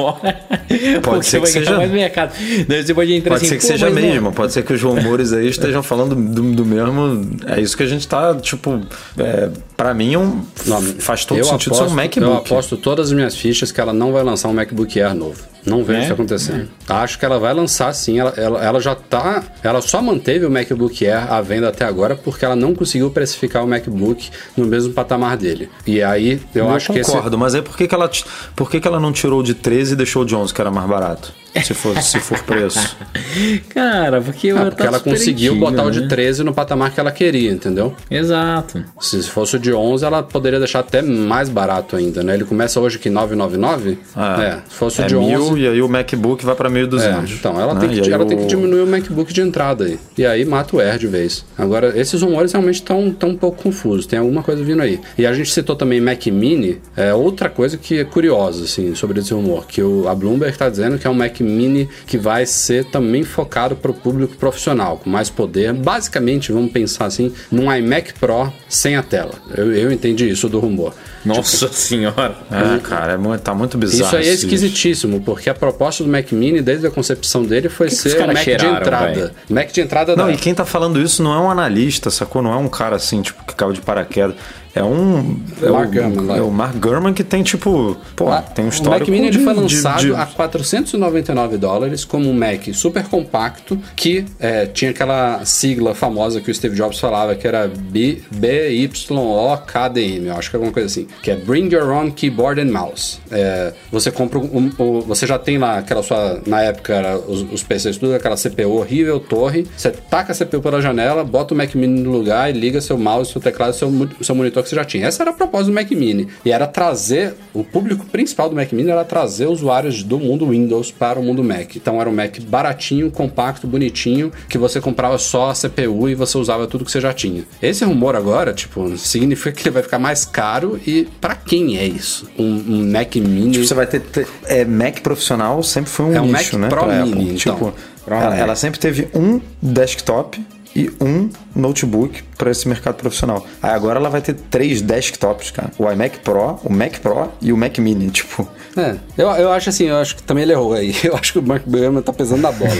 pode ser que seja- mais mercado. Você pode entrar Pode assim, ser que "Pô, seja mas não." mesmo, pode ser que os rumores aí estejam falando do, do mesmo. É isso que a gente tá, tipo. É, pra mim, é um, não, faz todo eu sentido aposto, ser um Eu MacBook. aposto todas as minhas fichas que ela não vai lançar um MacBook Air novo. Não vejo É? isso acontecendo. Acho que ela vai lançar sim. Ela, ela, ela já tá. Ela só manteve o MacBook Air à venda até agora porque ela não conseguiu precificar o MacBook no mesmo patamar dele. E aí eu, Eu, acho que esse. concordo, mas aí por que, que, ela, por que, que ela não tirou de 13 e deixou de 11, que era mais barato? Se for, se for preço. Cara, porque, Ah, porque ela conseguiu antiga, botar o de né? 13 no patamar que ela queria, entendeu? Exato. Se fosse o de 11, ela poderia deixar até mais barato ainda, né? Ele começa hoje que 999? Ah, é, se fosse o é de 11... mil e aí o MacBook vai pra 1.200. É, então, ela, né? tem, que, ela tem que o- diminuir o MacBook de entrada aí. E aí mata o Air de vez. Agora, esses rumores realmente estão tão um pouco confusos. Tem alguma coisa vindo aí. E a gente citou também Mac Mini. É outra coisa que é curiosa, assim, sobre esse rumor. Que o, a Bloomberg está dizendo que é um Mac Mini que vai ser também focado para o público profissional, com mais poder. Basicamente, vamos pensar assim, num iMac Pro sem a tela. Eu, eu entendi isso do rumor. Nossa senhora. É, cara, é muito, tá muito bizarro. Isso aí é esquisitíssimo, porque a proposta do Mac Mini, desde a concepção dele, foi que ser o caras Mac cheiraram, de entrada. velho? Mac de entrada Não, da e quem tá falando isso não é um analista, sacou? Não é um cara assim, tipo, que caiu de paraquedas. É um. É Mark o, Gurman, é o Mark Gurman que tem, tipo. Pô, tem um o histórico. Mac Mini ele de- foi de- lançado de- a 499 dólares como um Mac super compacto que é, tinha aquela sigla famosa que o Steve Jobs falava que era B, BYOKDM, eu acho que é alguma coisa assim, que é Bring Your Own Keyboard and Mouse. É, você compra um, um- você já tem lá aquela sua, na época era os, os PCs tudo aquela CPU horrível, torre, você taca a CPU pela janela, bota o Mac Mini no lugar e liga seu mouse, seu teclado, seu, seu monitor que você já tinha. Essa era a proposta do Mac Mini. E era trazer, o público principal do Mac Mini era trazer usuários do mundo Windows para o mundo Mac. Então era um Mac baratinho, compacto, bonitinho, que você comprava só a CPU e você usava tudo que você já tinha. Esse rumor agora, tipo, significa que ele vai ficar mais caro e para quem é isso? Um, um Mac Mini... Tipo, você vai ter. ter- é, Mac profissional sempre foi um É um nicho, Mac né? Pro Mini, Apple. então. Tipo, ela, ela sempre teve um desktop e um notebook para esse mercado profissional. Aí agora ela vai ter três desktops, cara. O iMac Pro, o Mac Pro e o Mac Mini, tipo. É, eu, eu acho assim, eu acho que também ele errou aí. Eu acho que o Mark Gurman tá pesando na bola.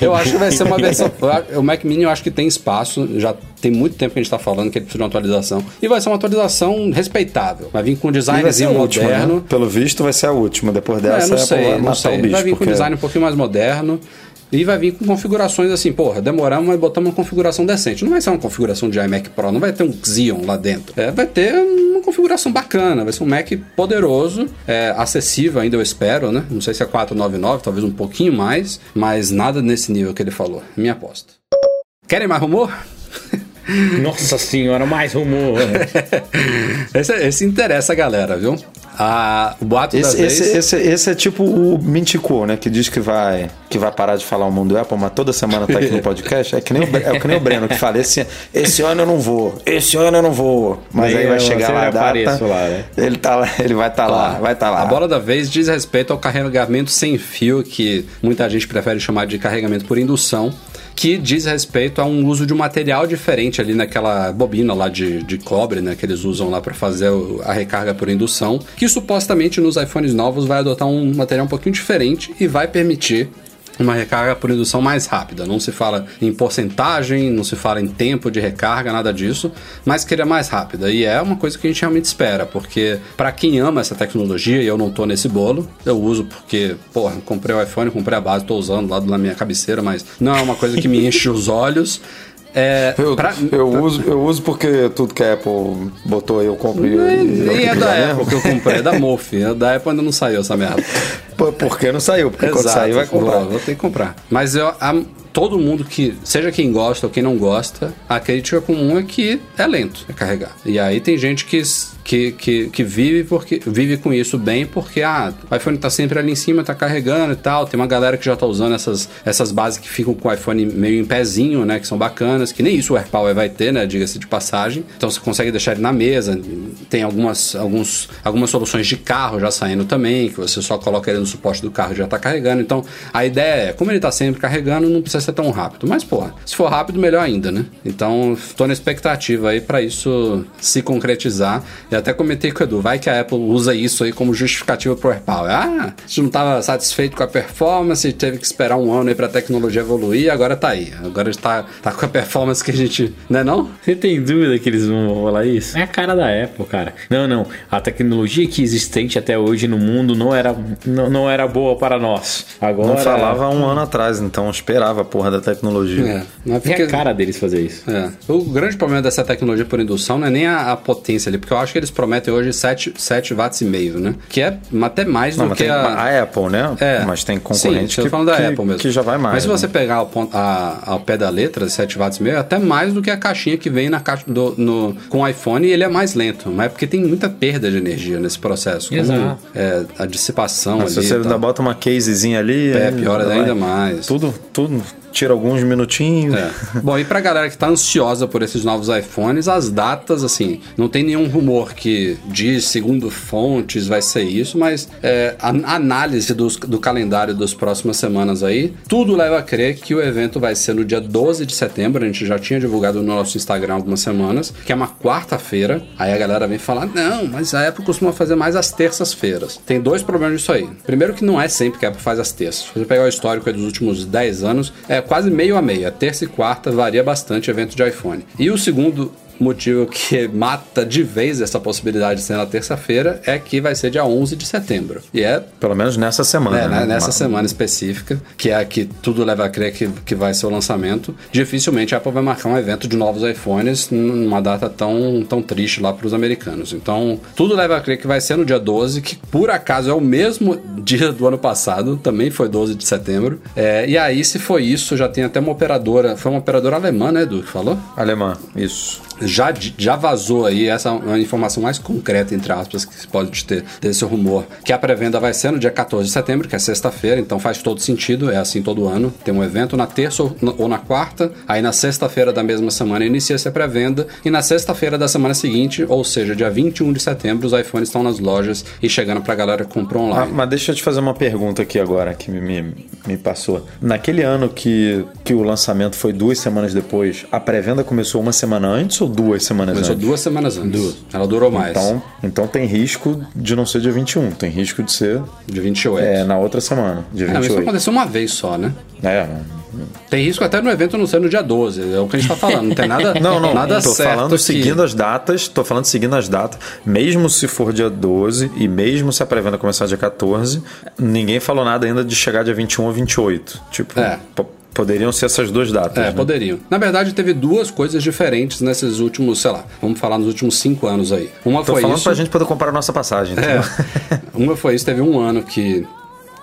Eu acho que vai ser uma versão. O Mac Mini eu acho que tem espaço, já tem muito tempo que a gente tá falando que ele precisa de uma atualização. E vai ser uma atualização respeitável. Vai vir com um designzinho a última, moderno. né? Pelo visto vai ser a última. Depois É, dessa não a Apple sei, vai não sei. o bicho. vai vir com um design um pouquinho mais moderno. E vai vir com configurações assim, porra, demoramos, mas botamos uma configuração decente. Não vai ser uma configuração de iMac Pro, não vai ter um Xeon lá dentro. É, vai ter uma configuração bacana, vai ser um Mac poderoso, é, acessível ainda, eu espero, né? Não sei se é 499, talvez um pouquinho mais, mas nada nesse nível que ele falou. É Minha aposta. Querem mais rumor? Nossa senhora, mais rumor. esse, esse interessa a galera, viu? Ah, o boato da Esse, vez... esse, esse, esse é tipo o Mintico, né? Que diz que vai, que vai parar de falar o mundo Apple, mas toda semana tá aqui no podcast. É que nem o, é que nem o Breno que fala: esse, esse ano eu não vou, esse ano eu não vou. Mas Nem aí vai chegar lá a data. lá, né? Ele, tá lá, ele vai estar lá, vai estar lá. A bola da vez diz respeito ao carregamento sem fio, que muita gente prefere chamar de carregamento por indução, que diz respeito a um uso de um material diferente ali naquela bobina lá de, de cobre, né, que eles usam lá para fazer a recarga por indução, que supostamente nos iPhones novos vai adotar um material um pouquinho diferente e vai permitir uma recarga por indução mais rápida. Não se fala em porcentagem, não se fala em tempo de recarga, nada disso, mas queria mais rápida. E é uma coisa que a gente realmente espera, porque para quem ama essa tecnologia, e eu não tô nesse bolo, eu uso porque, porra, comprei o iPhone, comprei a base, tô usando lá na minha cabeceira, mas não é uma coisa que me enche os olhos. É, Eu, pra- eu, uso, eu uso porque tudo que a Apple botou aí eu compro e, e Nem tenho é que da Apple que eu comprei, é da Mofi. A da Apple ainda não saiu essa merda. Porque não saiu, porque quando sair vai comprar. Vou, vou ter que comprar. Mas eu, a- todo mundo que, seja quem gosta ou quem não gosta, a crítica comum é que é lento a carregar. E aí tem gente que, que, que, que vive, porque, vive com isso bem porque ah, o iPhone tá sempre ali em cima, tá carregando e tal. Tem uma galera que já tá usando essas, essas bases que ficam com o iPhone meio em pezinho, né? Que são bacanas, que nem isso o AirPower vai ter, né? Diga-se de passagem. Então você consegue deixar ele na mesa. Tem algumas, alguns, algumas soluções de carro já saindo também, que você só coloca ele no suporte do carro já tá carregando. Então a ideia é, como ele tá sempre carregando, não precisa ser tão rápido. Mas, pô, se for rápido, melhor ainda, né? Então, tô na expectativa aí pra isso se concretizar. E até comentei com o Edu, vai que a Apple usa isso aí como justificativa pro AirPower. Ah, a gente não tava satisfeito com a performance, teve que esperar um ano aí pra tecnologia evoluir, agora tá aí. Agora está tá com a performance que a gente. Né não? Você tem dúvida que eles vão rolar isso? É a cara da Apple, cara. Não, não. A tecnologia que existente até hoje no mundo não era, não, não era boa para nós. Agora. Não falava há um ano atrás, então esperava a porra da tecnologia. É. Não é É porque... a cara deles fazer isso. É. O grande problema dessa tecnologia por indução não é nem a, a potência ali, porque eu acho que eles prometem hoje 7, 7 watts e meio, né? Que é até mais Não, do que tem a... a Apple, né? É. Mas tem Sim, concorrente tô que, falando da que, Apple mesmo. que já vai mais. Mas se né? você pegar ao, ponto- a- ao pé da letra, 7 watts e meio, é até mais do que a caixinha que vem na caixa do, no, com o iPhone e ele é mais lento. Mas é porque tem muita perda de energia nesse processo. como, Exato. é, a dissipação Mas ali. Você e ainda bota uma casezinha ali. É, piora ainda mais. Tudo, tudo tira alguns minutinhos. É. Bom, e pra galera que tá ansiosa por esses novos iPhones, as datas, assim, não tem nenhum rumor que diz, segundo fontes, vai ser isso, mas é, a análise dos- do calendário das próximas semanas aí, tudo leva a crer que o evento vai ser no dia 12 de setembro, a gente já tinha divulgado no nosso Instagram algumas semanas, que é uma quarta-feira, aí a galera vem falar, não, mas a Apple costuma fazer mais às terças-feiras. Tem dois problemas disso aí. Primeiro que não é sempre que a Apple faz as terças. Se você pegar o histórico dos últimos 10 anos, é quase meio a meio. A terça e quarta varia bastante evento de iPhone. E o segundo motivo que mata de vez essa possibilidade de ser na terça-feira é que vai ser dia 11 de setembro. E é Pelo menos nessa semana. é, né, nessa Uma- semana específica, que é a que tudo leva a crer que, que vai ser o lançamento, dificilmente a Apple vai marcar um evento de novos iPhones numa data tão, tão triste lá para os americanos. Então, tudo leva a crer que vai ser no dia 12, que por acaso é o mesmo dia do ano passado, também foi 12 de setembro. É, e aí, se foi isso, já tem até uma operadora, foi uma operadora alemã, né, Edu, que falou? Alemã, isso. Já, já vazou aí essa é uma informação mais concreta, entre aspas, que se pode ter desse rumor, que a pré-venda vai ser no dia 14 de setembro, que é sexta-feira, então faz todo sentido, é assim todo ano. Tem um evento na terça ou na, quarta, aí na sexta-feira da mesma semana inicia-se a pré-venda, e na sexta-feira da semana seguinte, ou seja, dia 21 de setembro, os iPhones estão nas lojas e chegando pra galera que comprou Ah, online. mas deixa eu te fazer uma pergunta aqui agora que me, me, me passou. Naquele ano que, que o lançamento foi duas semanas depois, a pré-venda começou uma semana antes ou duas semanas Começou antes? duas semanas antes. Ela durou mais. Então, então tem risco de não ser dia 21, tem risco de ser de 28. é, na outra semana, dia É, mas isso 28. aconteceu uma vez só, né? É, Tem risco até no evento não ser no dia 12, é o que a gente tá falando. Não tem nada, Não, não, nada tô certo falando que- seguindo as datas, tô falando seguindo as datas, mesmo se for dia 12 e mesmo se a pré-venda começar dia 14, ninguém falou nada ainda de chegar dia 21 ou 28. Tipo, É. po- poderiam ser essas duas datas. É, né? poderiam. Na verdade, teve duas coisas diferentes nesses últimos, sei lá, vamos falar nos últimos cinco anos aí. Uma Tô foi falando isso. pra gente poder comprar a nossa passagem. É. entendeu? Uma foi isso, teve um ano que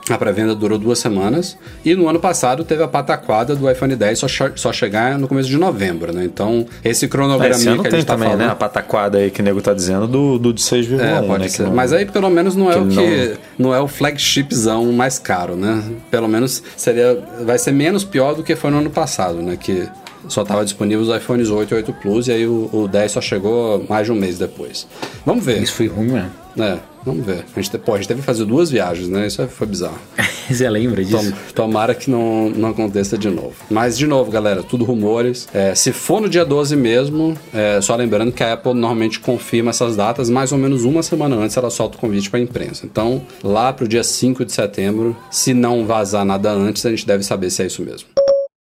a pré-venda durou duas semanas. E no ano passado teve a pataquada do iPhone 10 só, só chegar no começo de novembro, né? Então, esse cronograminha Esse que a tem gente tá também, falando. né? A pataquada aí que o nego tá dizendo do, do de 6,1, É, pode né? ser. que não- Mas aí pelo menos não é que o que. Não... é o flagshipzão mais caro, né? Pelo menos seria. Vai ser menos pior do que foi no ano passado, né? Que só tava disponível os iPhones 8 e 8 Plus, e aí o, o 10 só chegou mais de um mês depois. Vamos ver. Isso foi ruim mesmo. É, vamos ver. A gente, te- pô, a gente teve que fazer duas viagens, né? Isso foi bizarro. Você lembra disso? Tom- tomara que não, não aconteça de novo. Mas, de novo, galera, tudo rumores. É, se for no dia 12 mesmo, é, só lembrando que a Apple normalmente confirma essas datas mais ou menos uma semana antes ela solta o convite para a imprensa. Então, lá pro dia 5 de setembro, se não vazar nada antes, a gente deve saber se é isso mesmo.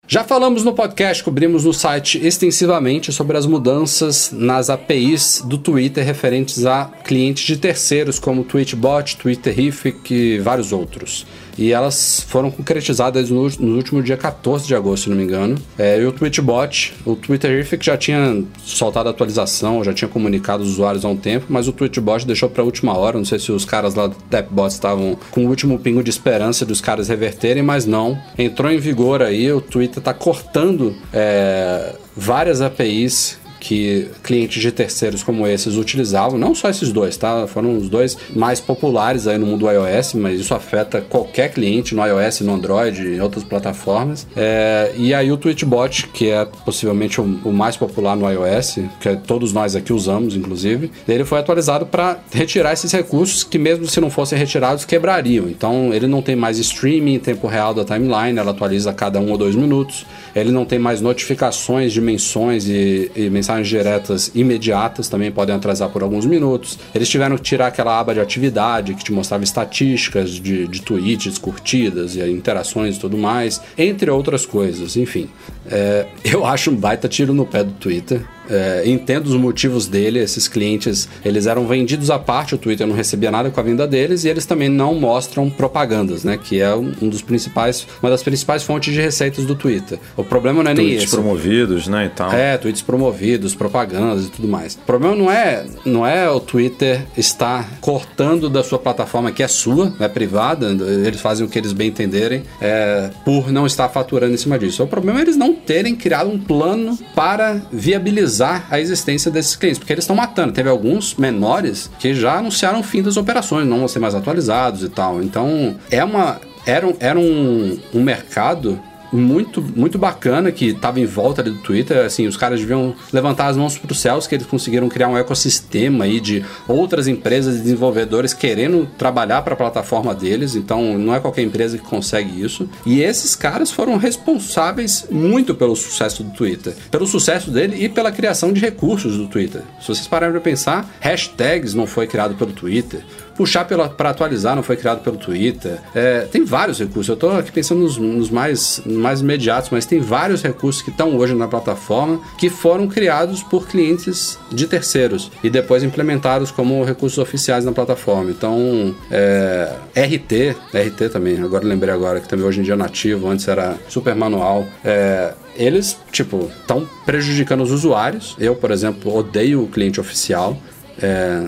Já falamos no podcast, cobrimos no site extensivamente sobre as mudanças nas APIs do Twitter referentes a clientes de terceiros como Tweetbot, Twitterific e vários outros. E elas foram concretizadas no, no último dia 14 de agosto, se não me engano. É, e o Tweetbot, o Twitterific já tinha soltado a atualização, já tinha comunicado os usuários há um tempo, mas o Tweetbot deixou para a última hora. Não sei se os caras lá do Tapbot estavam com o último pingo de esperança dos caras reverterem, mas não. Entrou em vigor aí, o Twitter está cortando é, várias APIs que clientes de terceiros como esses utilizavam, não só esses dois, tá? Foram os dois mais populares aí no mundo iOS, mas isso afeta qualquer cliente no iOS, no Android e outras plataformas. É, e aí o Tweetbot, que é possivelmente o, o mais popular no iOS, que todos nós aqui usamos, inclusive, ele foi atualizado para retirar esses recursos que mesmo se não fossem retirados, quebrariam. Então ele não tem mais streaming em tempo real da timeline, ela atualiza a cada um ou dois minutos. Ele não tem mais notificações de menções e, e mensagens diretas imediatas, também podem atrasar por alguns minutos. Eles tiveram que tirar aquela aba de atividade que te mostrava estatísticas de, de tweets, curtidas e interações e tudo mais, entre outras coisas. Enfim, é, eu acho um baita tiro no pé do Twitter. É, entendo os motivos dele, esses clientes, eles eram vendidos à parte, o Twitter não recebia nada com a venda deles e eles também não mostram propagandas, né, que é um dos principais, uma das principais fontes de receitas do Twitter. O problema não é nem Tweets esse. promovidos, né, e tal. É, tweets promovidos, propagandas e tudo mais. O problema não é, não é o Twitter estar cortando da sua plataforma que é sua, é privada, eles fazem o que eles bem entenderem, é, por não estar faturando em cima disso. O problema é eles não terem criado um plano para viabilizar a existência desses clientes, porque eles estão matando. Teve alguns menores que já anunciaram o fim das operações, não vão ser mais atualizados e tal. Então, é uma era era um, um mercado muito, muito bacana que estava em volta ali do Twitter. Assim, os caras deviam levantar as mãos para os céus que eles conseguiram criar um ecossistema aí de outras empresas e desenvolvedores querendo trabalhar para a plataforma deles. Então, não é qualquer empresa que consegue isso. E esses caras foram responsáveis muito pelo sucesso do Twitter, pelo sucesso dele e pela criação de recursos do Twitter. Se vocês pararem para pensar, hashtags não foi criado pelo Twitter. Puxar para atualizar não foi criado pelo Twitter. É, tem vários recursos. Eu estou aqui pensando nos, nos mais, mais imediatos, mas tem vários recursos que estão hoje na plataforma que foram criados por clientes de terceiros e depois implementados como recursos oficiais na plataforma. Então, é, RT, RT também, agora lembrei agora que também hoje em dia é nativo, antes era super manual. É, eles, tipo, estão prejudicando os usuários. Eu, por exemplo, odeio o cliente oficial. É,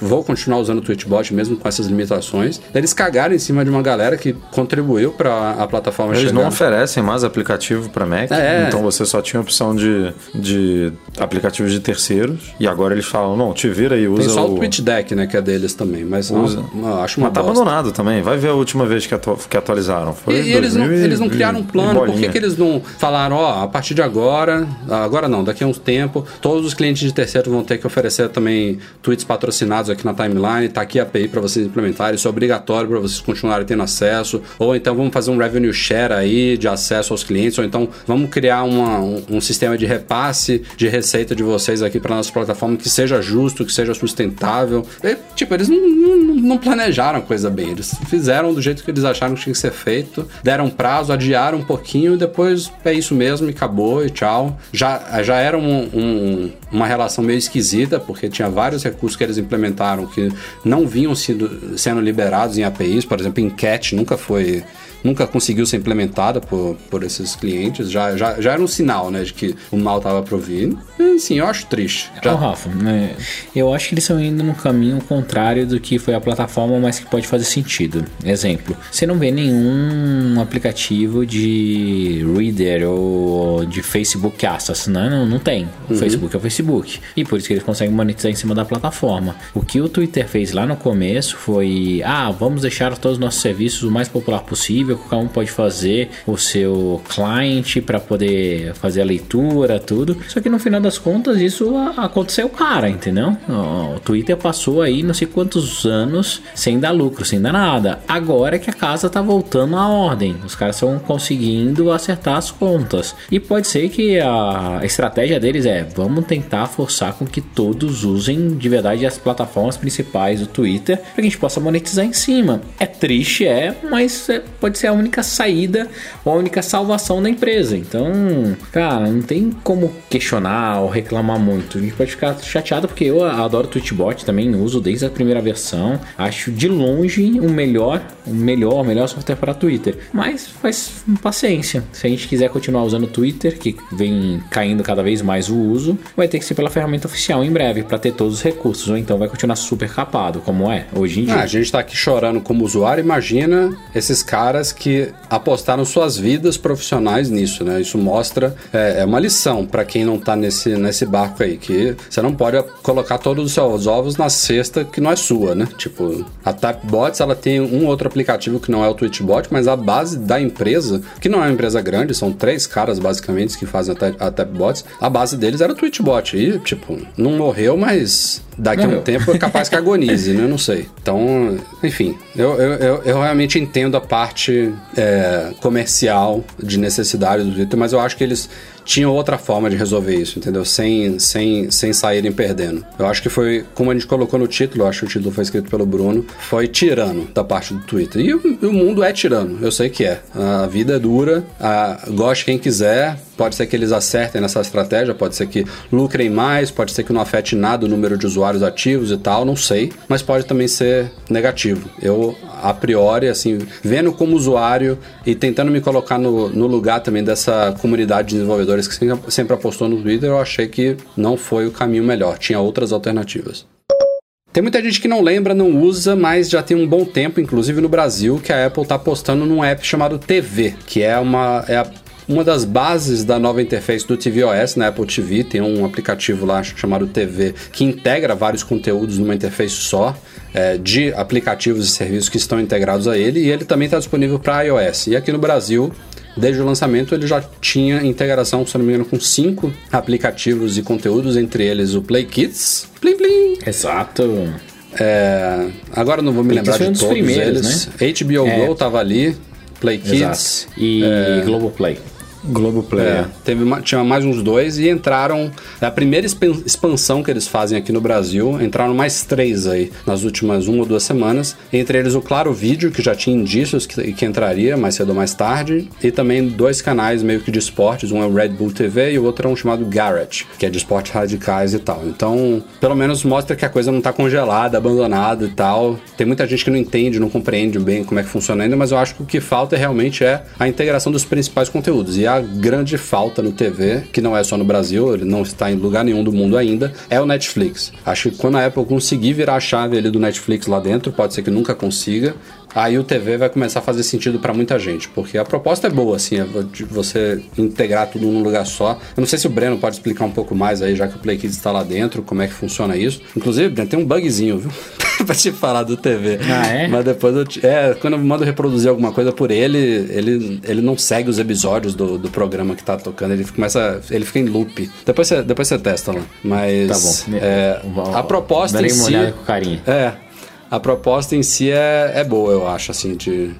vou continuar usando o Twitchbot mesmo com essas limitações. Eles cagaram em cima de uma galera que contribuiu para a plataforma Eles chegar. não oferecem mais aplicativo para Mac, É. então você só tinha opção de, de aplicativos de terceiros. E agora eles falam: não, te vira aí, usa Tem só o, o Twitch Deck, né, que é deles também, mas não, Usa. não, acho uma Mas tá bosta. abandonado também. Vai ver a última vez que, atu- que atualizaram. Foi E, e eles, não, 2000 e- eles não criaram um plano, por que, que eles não falaram, ó, a partir de agora, agora não, daqui a uns tempo, todos os clientes de terceiro vão ter que oferecer também tweets patrocinados aqui na timeline, tá aqui a API para vocês implementarem, isso é obrigatório para vocês continuarem tendo acesso, ou então vamos fazer um revenue share aí de acesso aos clientes, ou então vamos criar uma- um, um sistema de repasse de receita de vocês aqui para nossa plataforma que seja justo, que seja sustentável. E, tipo, eles não, não, não planejaram coisa bem, eles fizeram do jeito que eles acharam que tinha que ser feito, deram prazo, adiaram um pouquinho e depois é isso mesmo e acabou e tchau. Já, já era um- um- uma relação meio esquisita, porque tinha vários recursos que eles implementaram que não vinham sido, sendo liberados em APIs, por exemplo, Enquete nunca foi. Nunca conseguiu ser implementada por, por esses clientes. Já, já, já era um sinal, né, de que o mal estava. E, sim, eu acho triste. Já- Ô, Rafa, né, eu acho que eles estão indo num caminho contrário do que foi a plataforma, mas que pode fazer sentido. Exemplo, você não vê nenhum aplicativo de Reader ou de Facebook Assas, né? Não, não tem. O Facebook é o Facebook. E por isso que eles conseguem monetizar em cima da plataforma. O que o Twitter fez lá no começo foi: ah, vamos deixar todos os nossos serviços o mais popular possível acessível, qualquer um pode fazer o seu client para poder fazer a leitura, tudo. Só que no final das contas isso aconteceu cara, entendeu? O Twitter passou aí não sei quantos anos sem dar lucro, sem dar nada. Agora é que a casa tá voltando à ordem. Os caras estão conseguindo acertar as contas. E pode ser que a estratégia deles é: vamos tentar forçar com que todos usem de verdade as plataformas principais do Twitter para que a gente possa monetizar em cima. É triste, é, mas é, pode ser a única saída ou a única salvação da empresa. Então, cara, não tem como questionar ou reclamar muito. A gente pode ficar chateado porque eu adoro o Tweetbot também, uso desde a primeira versão. Acho de longe o melhor, o melhor, o melhor software para Twitter. Mas faz paciência. Se a gente quiser continuar usando o Twitter, que vem caindo cada vez mais o uso, vai ter que ser pela ferramenta oficial em breve para ter todos os recursos, ou então vai continuar super capado, como é hoje em dia. Ah, a gente tá aqui chorando como usuário, imagina esses caras que apostaram suas vidas profissionais nisso, né? Isso mostra, é, é uma lição para quem não tá nesse, nesse barco aí, que você não pode colocar todos os seus ovos na cesta que não é sua, né? Tipo, a Tapbots, ela tem um outro aplicativo que não é o Twitchbot, mas a base da empresa, que não é uma empresa grande, são três caras basicamente que fazem a Tapbots, a base deles era o Twitchbot. E, tipo, não morreu, mas daqui a um tempo é capaz que agonize, né? Não sei. Então, enfim, eu, eu, eu, eu realmente entendo a parte é, comercial de necessidade do Twitter, mas eu acho que eles tinham outra forma de resolver isso, entendeu? Sem, sem, sem saírem perdendo. Eu acho que foi, como a gente colocou no título, eu acho que o título foi escrito pelo Bruno, foi tirano da parte do Twitter. E o, o mundo é tirano, eu sei que é. A vida é dura, a, goste quem quiser, Pode ser que eles acertem nessa estratégia, pode ser que lucrem mais, pode ser que não afete nada o número de usuários ativos e tal, não sei, mas pode também ser negativo. Eu, a priori, assim, vendo como usuário e tentando me colocar no, no lugar também dessa comunidade de desenvolvedores que sempre, apostou no Twitter, eu achei que não foi o caminho melhor, tinha outras alternativas. Tem muita gente que não lembra, não usa, mas já tem um bom tempo, inclusive no Brasil, que a Apple está apostando num app chamado TV, que é uma é a uma das bases da nova interface do tvOS na Apple TV tem um aplicativo lá chamado TV que integra vários conteúdos numa interface só. É, de aplicativos e serviços que estão integrados a ele e ele também está disponível para iOS. E aqui no Brasil, desde o lançamento, ele já tinha integração, se não me engano, com cinco aplicativos e conteúdos, entre eles o Play Kids. Plim, plim. Exato. É, agora não vou me Play lembrar de todos eles. Né? HBO é. Go estava ali, Play Kids. Exato. E é... Globoplay. Globoplay. É, teve uma, tinha mais uns dois e entraram. É a primeira expansão que eles fazem aqui no Brasil. Entraram mais três aí nas últimas uma ou duas semanas. Entre eles o Claro Vídeo, que já tinha indícios que, que entraria mais cedo ou mais tarde. E também dois canais meio que de esportes. Um é o Red Bull TV e o outro é um chamado Garrett, que é de esportes radicais e tal. Então, pelo menos mostra que a coisa não está congelada, abandonada e tal. Tem muita gente que não entende, não compreende bem como é que funciona ainda, mas eu acho que o que falta realmente é a integração dos principais conteúdos. E a grande falta no TV, que não é só no Brasil, ele não está em lugar nenhum do mundo ainda, é o Netflix. Acho que quando a Apple conseguir virar a chave ali do Netflix lá dentro, pode ser que nunca consiga, aí o TV vai começar a fazer sentido para muita gente, porque a proposta é boa, assim, é de você integrar tudo num lugar só. Eu não sei se o Breno pode explicar um pouco mais aí, já que o Play Kids está lá dentro, como é que funciona isso. Inclusive, Breno, tem um bugzinho, viu? pra te falar do TV. Ah, é? Mas depois eu te... É, quando eu mando reproduzir alguma coisa por ele, ele, ele não segue os episódios do, do programa que tá tocando, ele começa. Ele fica em loop. Depois você, depois testa lá. Mas. Tá bom. É, a proposta em si. Uma olhada com carinho. É, a proposta em si é, é boa, eu acho, assim, de,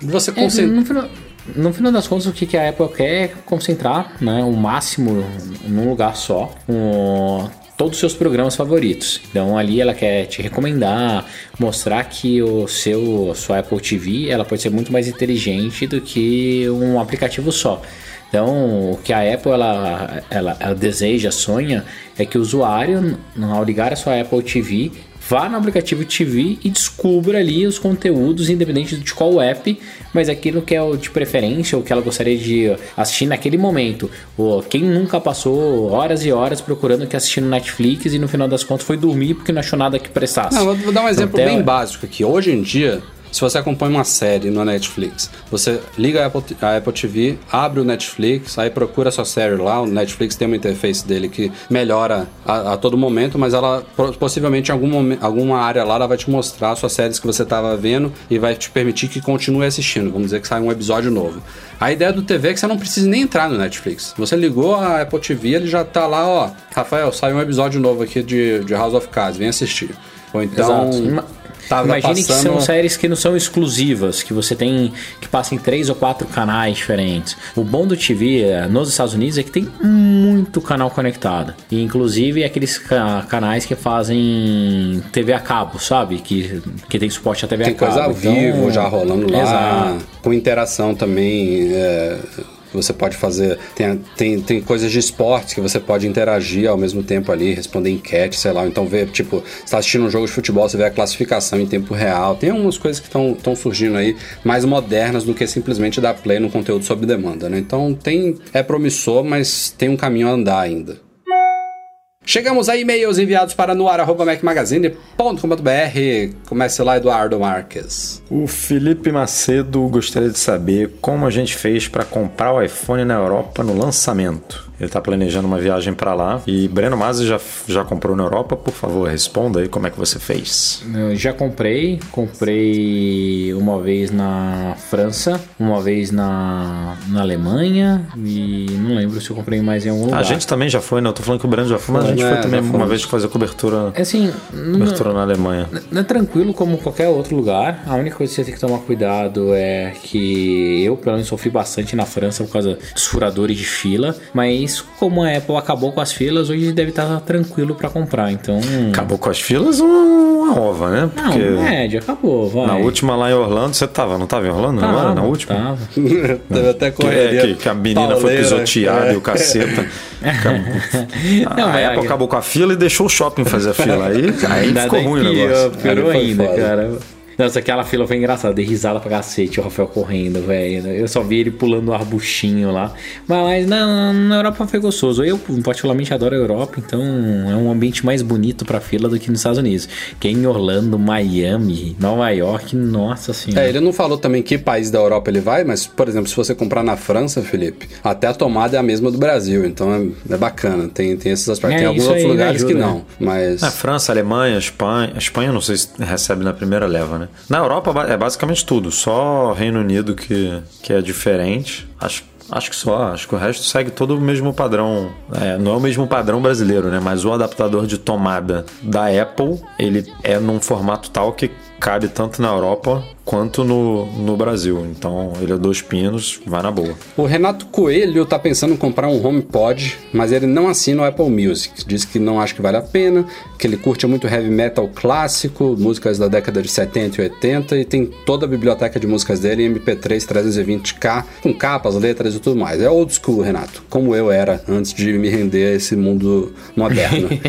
de você concentrar. É, no, final, no final das contas, o que a Apple quer é concentrar né, o máximo num lugar só. Um, todos os seus programas favoritos. Então ali ela quer te recomendar, mostrar que o seu sua Apple TV ela pode ser muito mais inteligente do que um aplicativo só. Então, o que a Apple ela, ela, ela deseja, sonha, é que o usuário, ao ligar a sua Apple TV, vá no aplicativo TV e descubra ali os conteúdos, independente de qual app, mas aquilo que é o de preferência ou que ela gostaria de assistir naquele momento. Ou quem nunca passou horas e horas procurando que assistir no Netflix e no final das contas foi dormir porque não achou nada que prestasse. Não, vou dar um exemplo então, bem básico aqui. Hoje em dia, se você acompanha uma série no Netflix, você liga a Apple, a Apple TV, abre o Netflix, aí procura a sua série lá. O Netflix tem uma interface dele que melhora a, a todo momento, mas ela po- possivelmente em algum alguma área lá ela vai te mostrar as suas séries que você estava vendo e vai te permitir que continue assistindo. Vamos dizer que sai um episódio novo. A ideia do TV é que você não precisa nem entrar no Netflix. Você ligou a Apple TV, ele já tá lá, ó. Rafael, saiu um episódio novo aqui de, de House of Cards, vem assistir. Ou então. Exato. Tava Imagine que passando- são séries que não são exclusivas, que você tem que passa em três ou quatro canais diferentes. O bom do TV eh, nos Estados Unidos é que tem muito canal conectado. E inclusive aqueles ca- canais que fazem TV a cabo, sabe? Que, que tem suporte a TV Tem a cabo. coisa ao Então, vivo já rolando lá, Exato. com interação também. é, você pode fazer. Tem, tem, tem coisas de esportes que você pode interagir ao mesmo tempo ali, responder enquete, sei lá. Então, ver, tipo, você tá assistindo um jogo de futebol, você vê a classificação em tempo real. Tem algumas coisas que estão surgindo aí mais modernas do que simplesmente dar play no conteúdo sob demanda, né? Então, tem. É promissor, mas tem um caminho a andar ainda. Chegamos a e-mails enviados para noar.macmagazine.com.br. Comece lá, Eduardo Marques. O Felipe Macedo gostaria de saber como a gente fez para comprar o iPhone na Europa no lançamento. Ele está planejando uma viagem para lá. E Breno Mazzi já, já comprou na Europa? Por favor, responda aí como é que você fez. Eu já comprei, comprei uma vez na França, uma vez na, na Alemanha e não lembro se eu comprei mais em algum lugar. A gente também já foi, né? Eu tô falando que o Breno já foi, mas a gente É, foi também uma vez fazer cobertura, É assim, não, cobertura na Alemanha. não é tranquilo como qualquer outro lugar. A única coisa que você tem que tomar cuidado é que eu, pelo menos, sofri bastante na França por causa dos furadores de fila. Mas como a Apple acabou com as filas, hoje deve estar tranquilo pra comprar. Então. Acabou com as filas uma ova, né? Não, Porque média, acabou, vai. na última lá em Orlando, você tava, não tava em Orlando Tava, agora? Na última? Tava. Teve até Que, correria. é, que, que a menina foi pauleira. pisoteada É. e o caceta. Não, a mas- Apple acabou com a fila e deixou o shopping fazer a fila. Aí, aí Ainda ficou ruim o negócio. Piorou foi ainda, foda. cara. Nossa, aquela fila foi engraçada. Dei risada pra cacete, o Rafael correndo, velho. Eu só vi ele pulando o arbuchinho lá. Mas na, na Europa foi gostoso. Eu, particularmente, adoro a Europa, então é um ambiente mais bonito pra fila do que nos Estados Unidos. Que é em Orlando, Miami, Nova York, nossa senhora. É, ele não falou também que país da Europa ele vai, mas, por exemplo, se você comprar na França, Felipe, até a tomada é a mesma do Brasil, então é, é bacana. Tem, tem esses aspectos. É, tem alguns outros lugares ajuda, que né? não, mas. Na França, Alemanha, Espanha. Espanha, não sei se recebe na primeira leva, né? Na Europa é basicamente tudo. Só Reino Unido que, que é diferente. Acho, acho que só. Acho que o resto segue todo o mesmo padrão. É, não é o mesmo padrão brasileiro, né? Mas o adaptador de tomada da Apple, ele é num formato tal que cabe tanto na Europa quanto no, no Brasil. Então, ele é dois pinos, vai na boa. O Renato Coelho tá pensando em comprar um HomePod, mas ele não assina o Apple Music. Diz que não acha que vale a pena, que ele curte muito heavy metal clássico, músicas da década de 70 e 80 e tem toda a biblioteca de músicas dele em MP3 320K, com capas, letras e tudo mais. É old school, Renato, como eu era antes de me render a esse mundo moderno.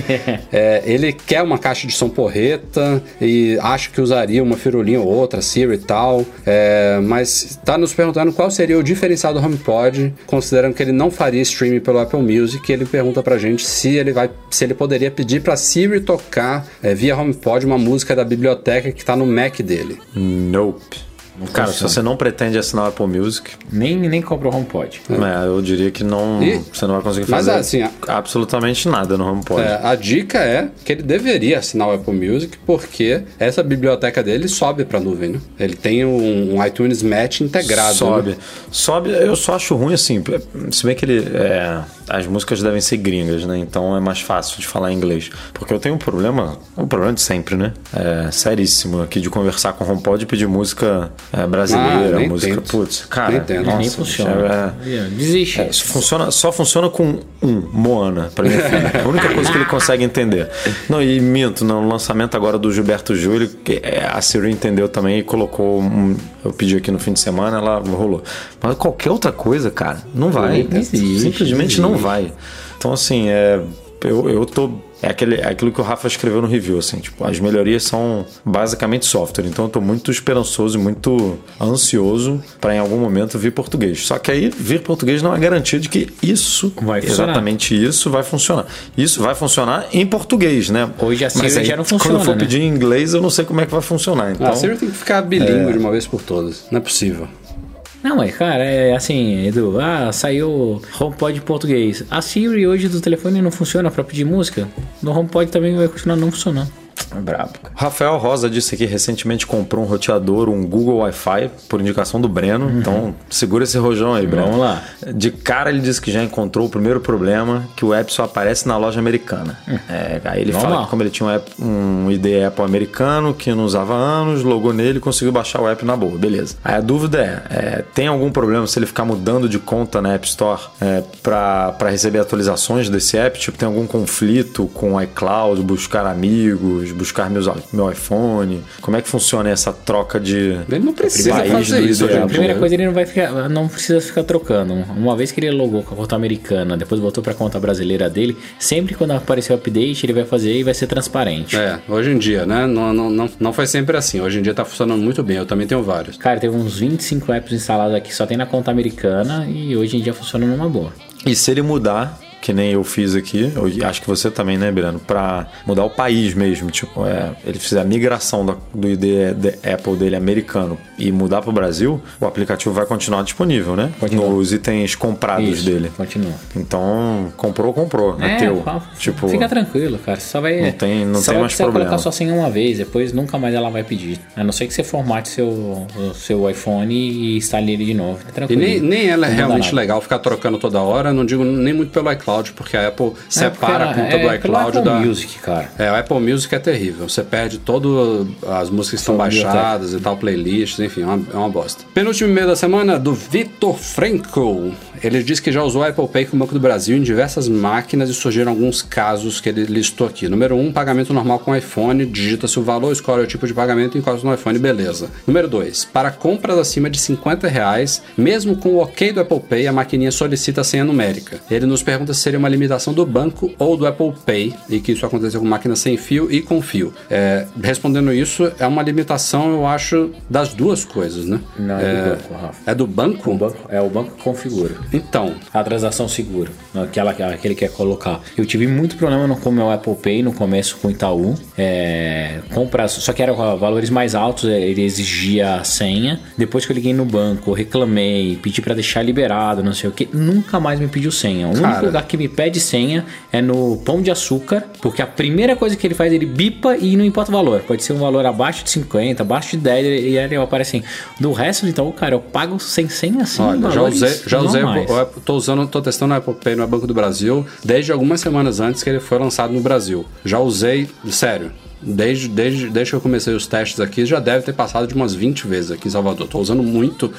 É, ele quer uma caixa de som porreta e acha que usaria uma firulinha ou outra, E tal, é, mas está nos perguntando qual seria o diferencial do HomePod, considerando que ele não faria streaming pelo Apple Music. Ele pergunta pra gente se ele vai, se ele poderia pedir pra Siri tocar é, via HomePod uma música da biblioteca que tá no Mac dele. Nope. Cara, se você não pretende assinar o Apple Music, Nem, nem compra o HomePod. é, eu diria que não, E- você não vai conseguir Mas, fazer assim, a- absolutamente nada no HomePod. É, a dica é que ele deveria assinar o Apple Music porque essa biblioteca dele sobe pra nuvem, né? Ele tem um, um iTunes Match integrado. Sobe. né? Sobe, eu só acho ruim assim. Se bem que ele. é, as músicas devem ser gringas, né? Então é mais fácil de falar inglês. Porque eu tenho um problema, um problema de sempre, né? É, seríssimo aqui de conversar com o HomePod e pedir música é, brasileira, Ah, música. tento. Putz, cara. Nem nossa, nem funciona. é- Desiste. é, funciona, só funciona com um, Moana, pra minha filha. É a única coisa que ele consegue entender. Não, e minto, no lançamento agora do Gilberto Júlio, que é, a Siri entendeu também e colocou. Um, eu pedi aqui no fim de semana, ela rolou. Mas qualquer outra coisa, cara, não vai. Não existe, Simplesmente não não vai. Então, assim, é. eu, eu tô. É, aquele, é aquilo que o Rafa escreveu no review, assim, tipo, as melhorias são basicamente software. Então eu tô muito esperançoso e muito ansioso para em algum momento vir português. Só que aí vir português não é garantia de que isso, Vai funcionar. exatamente isso, vai funcionar. Isso vai funcionar em português, né? Hoje a Mas Siri aí, já não Quando funciona, eu for né? pedir em inglês, eu não sei como é que vai funcionar. Então, Ah, sempre tem que ficar bilíngue de uma vez por todas. Não é possível. Não, mas cara, é assim, Edu, ah, saiu HomePod em português. A Siri hoje do telefone não funciona pra pedir música. No HomePod também vai continuar não funcionando. É brabo, cara. Rafael Rosa disse que recentemente comprou um roteador, um Google Wi-Fi, por indicação do Breno. Então, segura esse rojão aí, Breno. Uhum. Vamos lá. De cara, ele disse que já encontrou o primeiro problema, que o app só aparece na loja americana. É, aí ele fala que como ele tinha um, app- um ID Apple americano, que não usava há anos, logou nele e conseguiu baixar o app na boa, beleza. Aí a dúvida é, é, tem algum problema se ele ficar mudando de conta na App Store é, para receber atualizações desse app? Tipo, tem algum conflito com o iCloud, buscar amigos, buscar meus, meu iPhone? Como é que funciona essa troca de Ele não precisa fazer isso dia. Primeira coisa, ele não vai ficar, não precisa ficar trocando. Uma vez que ele logou com a conta americana, depois voltou pra conta brasileira dele, sempre quando aparecer o update, ele vai fazer e vai ser transparente. É, hoje em dia, né? Não, não, não, não foi sempre assim. Hoje em dia tá funcionando muito bem. Eu também tenho vários. Cara, teve uns 25 apps instalados aqui, só tem na conta americana e hoje em dia funciona numa boa. E se ele mudar, que nem eu fiz aqui, eu acho que você também, né, Breno? Pra mudar o país mesmo. Tipo, é, ele fizer a migração da- do ID de Apple dele americano e mudar pro Brasil, o aplicativo vai continuar disponível, né? Continua. Nos itens comprados Isso, dele. Continua. Então, comprou, comprou. É, teu. fa- Tipo, fica tranquilo, cara. Você só vai. Não tem- não só tem vai mais problema. colocar sua senha uma vez, depois nunca mais ela vai pedir. A não ser que você formate seu, o seu iPhone e instale ele de novo. Tá E tranquilo. nem, nem ela é realmente legal ficar trocando toda hora. Não digo nem muito pelo iCloud, porque a Apple separa a conta é, do é iCloud Apple da. Music, cara. É, o Apple Music é terrível. Você perde todas as músicas que estão baixadas e tal, playlists, enfim, é uma, é uma bosta. Penúltimo e-mail da semana do Vitor Franco. Ele diz que já usou o Apple Pay com o Banco do Brasil em diversas máquinas e surgiram alguns casos que ele listou aqui. Número 1, um, pagamento normal com iPhone, digita-se o valor, escolhe o tipo de pagamento e encosta no iPhone, beleza. Número 2, para compras acima de 50 reais, mesmo com o ok do Apple Pay, a maquininha solicita a senha numérica. Ele nos pergunta se seria uma limitação do banco ou do Apple Pay e que isso aconteceu com máquina sem fio e com fio. É, respondendo isso, é uma limitação, eu acho, das duas coisas, né? Não, é do banco, Rafa. É do banco? O banco, é o banco que configura. Então, A transação segura, aquela que ele quer colocar. Eu tive muito problema no, com o meu Apple Pay no começo com o Itaú. É, compras, só que eram valores mais altos, é, ele exigia a senha. Depois que eu liguei no banco, reclamei, pedi pra deixar liberado, não sei o que, nunca mais me pediu senha. O único Cara. lugar que me pede senha é no pão de açúcar, porque a primeira coisa que ele faz, ele bipa e não importa o valor. Pode ser um valor abaixo de 50, abaixo de 10, e ele aparece assim. Do resto, então, cara, eu pago sem senha assim. Olha, já usei, já usei Apple- tô usando, tô testando o Apple Pay no Banco do Brasil desde algumas semanas antes que ele foi lançado no Brasil. Já usei, sério, desde, desde, desde que eu comecei os testes aqui, já deve ter passado de umas 20 vezes aqui em Salvador. Tô usando muito.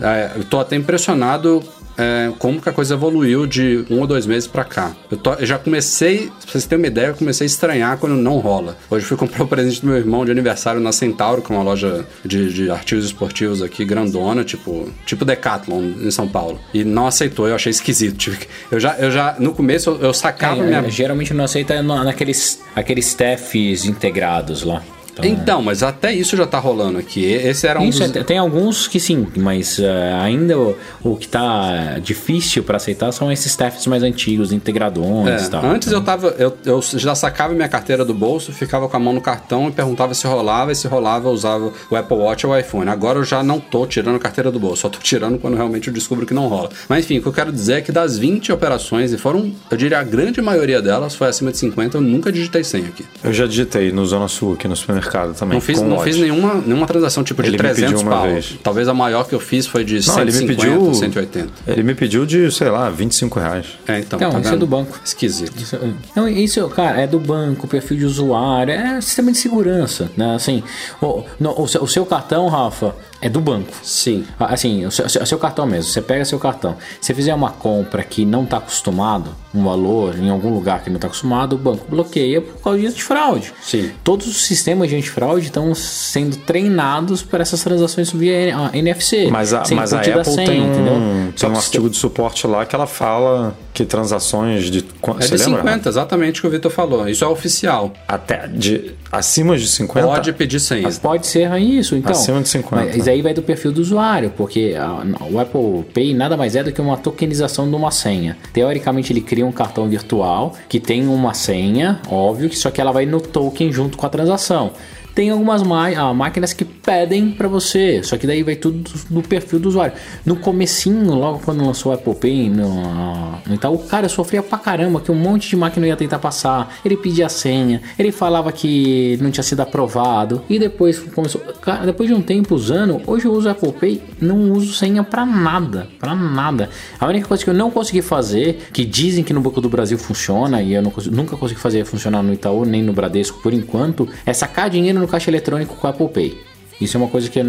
É, eu tô até impressionado é, como que a coisa evoluiu de um ou dois meses pra cá. Eu, tô- eu já comecei, pra vocês terem uma ideia, eu comecei a estranhar quando não rola. Hoje fui comprar o presente do meu irmão de aniversário na Centauro, que é uma loja de, de artigos esportivos aqui, grandona, tipo, tipo Decathlon em São Paulo. E não aceitou, eu achei esquisito. Eu, já, eu já, no começo, eu, eu sacava É, minha. Geralmente não aceita na- naqueles aqueles staffs integrados lá. Então, Então, mas até isso já tá rolando aqui. Esse era um isso, dos... é- tem alguns que sim, mas é, ainda o, o que tá difícil para aceitar são esses staffs mais antigos, integradões É, e tal. antes eu tava. Eu, eu já sacava minha carteira do bolso, ficava com a mão no cartão e perguntava se rolava, e se rolava, eu usava o Apple Watch ou o iPhone. Agora eu já não tô tirando a carteira do bolso, só tô tirando quando realmente eu descubro que não rola. Mas enfim, o que eu quero dizer é que das 20 operações, e foram, eu diria, a grande maioria delas foi acima de 50, eu nunca digitei senha aqui. Eu já digitei no Zona Sul, aqui no supermercado também. Não fiz, com não fiz nenhuma, nenhuma transação tipo de Ele me 300 pediu uma pau. vez. Talvez a maior que eu fiz foi de Não, ele 150, me pediu. 180. Ele me pediu de, sei lá, 25 reais. É, então. Não, tá isso é vendo? do banco. Esquisito. Isso- Não, isso, cara, é do banco, perfil de usuário, é sistema de segurança, né? Assim, o, no- o seu, o seu cartão, Rafa, é do banco. Sim. Ah, Assim, o seu, o seu cartão mesmo, você pega seu cartão. Se você fizer uma compra que não está acostumado, um valor em algum lugar que não está acostumado, o banco bloqueia por causa de fraude. Sim. Todos os sistemas de antifraude estão sendo treinados para essas transações via NFC. Mas a, mas a Apple senha, tem um, entendeu? tem Só um artigo de suporte lá que ela fala que transações de. É de lembra? 50, exatamente o que o Vitor falou. Isso é oficial. Até de acima de 50? Pode pedir senha. Pode ser isso, então. Acima de 50. Mas aí vai do perfil do usuário, porque a- o Apple Pay nada mais é do que uma tokenização de uma senha. Teoricamente, ele cria um cartão virtual que tem uma senha, óbvio, que só que ela vai no token junto com a transação. Tem algumas ah, máquinas que pedem para você, só que daí vai tudo do perfil do usuário. No comecinho, logo quando lançou o Apple Pay no, no Itaú, cara, eu sofria pra caramba que um monte de máquina ia tentar passar. Ele pedia a senha, ele falava que não tinha sido aprovado e depois começou. Cara, depois de um tempo usando, hoje eu uso o Apple Pay, não uso senha pra nada, pra nada. A única coisa que eu não consegui fazer, que dizem que no Banco do Brasil funciona e eu não nunca consegui fazer funcionar no Itaú nem no Bradesco por enquanto, é sacar dinheiro no caixa eletrônico com o Apple Pay. Isso é uma coisa que eu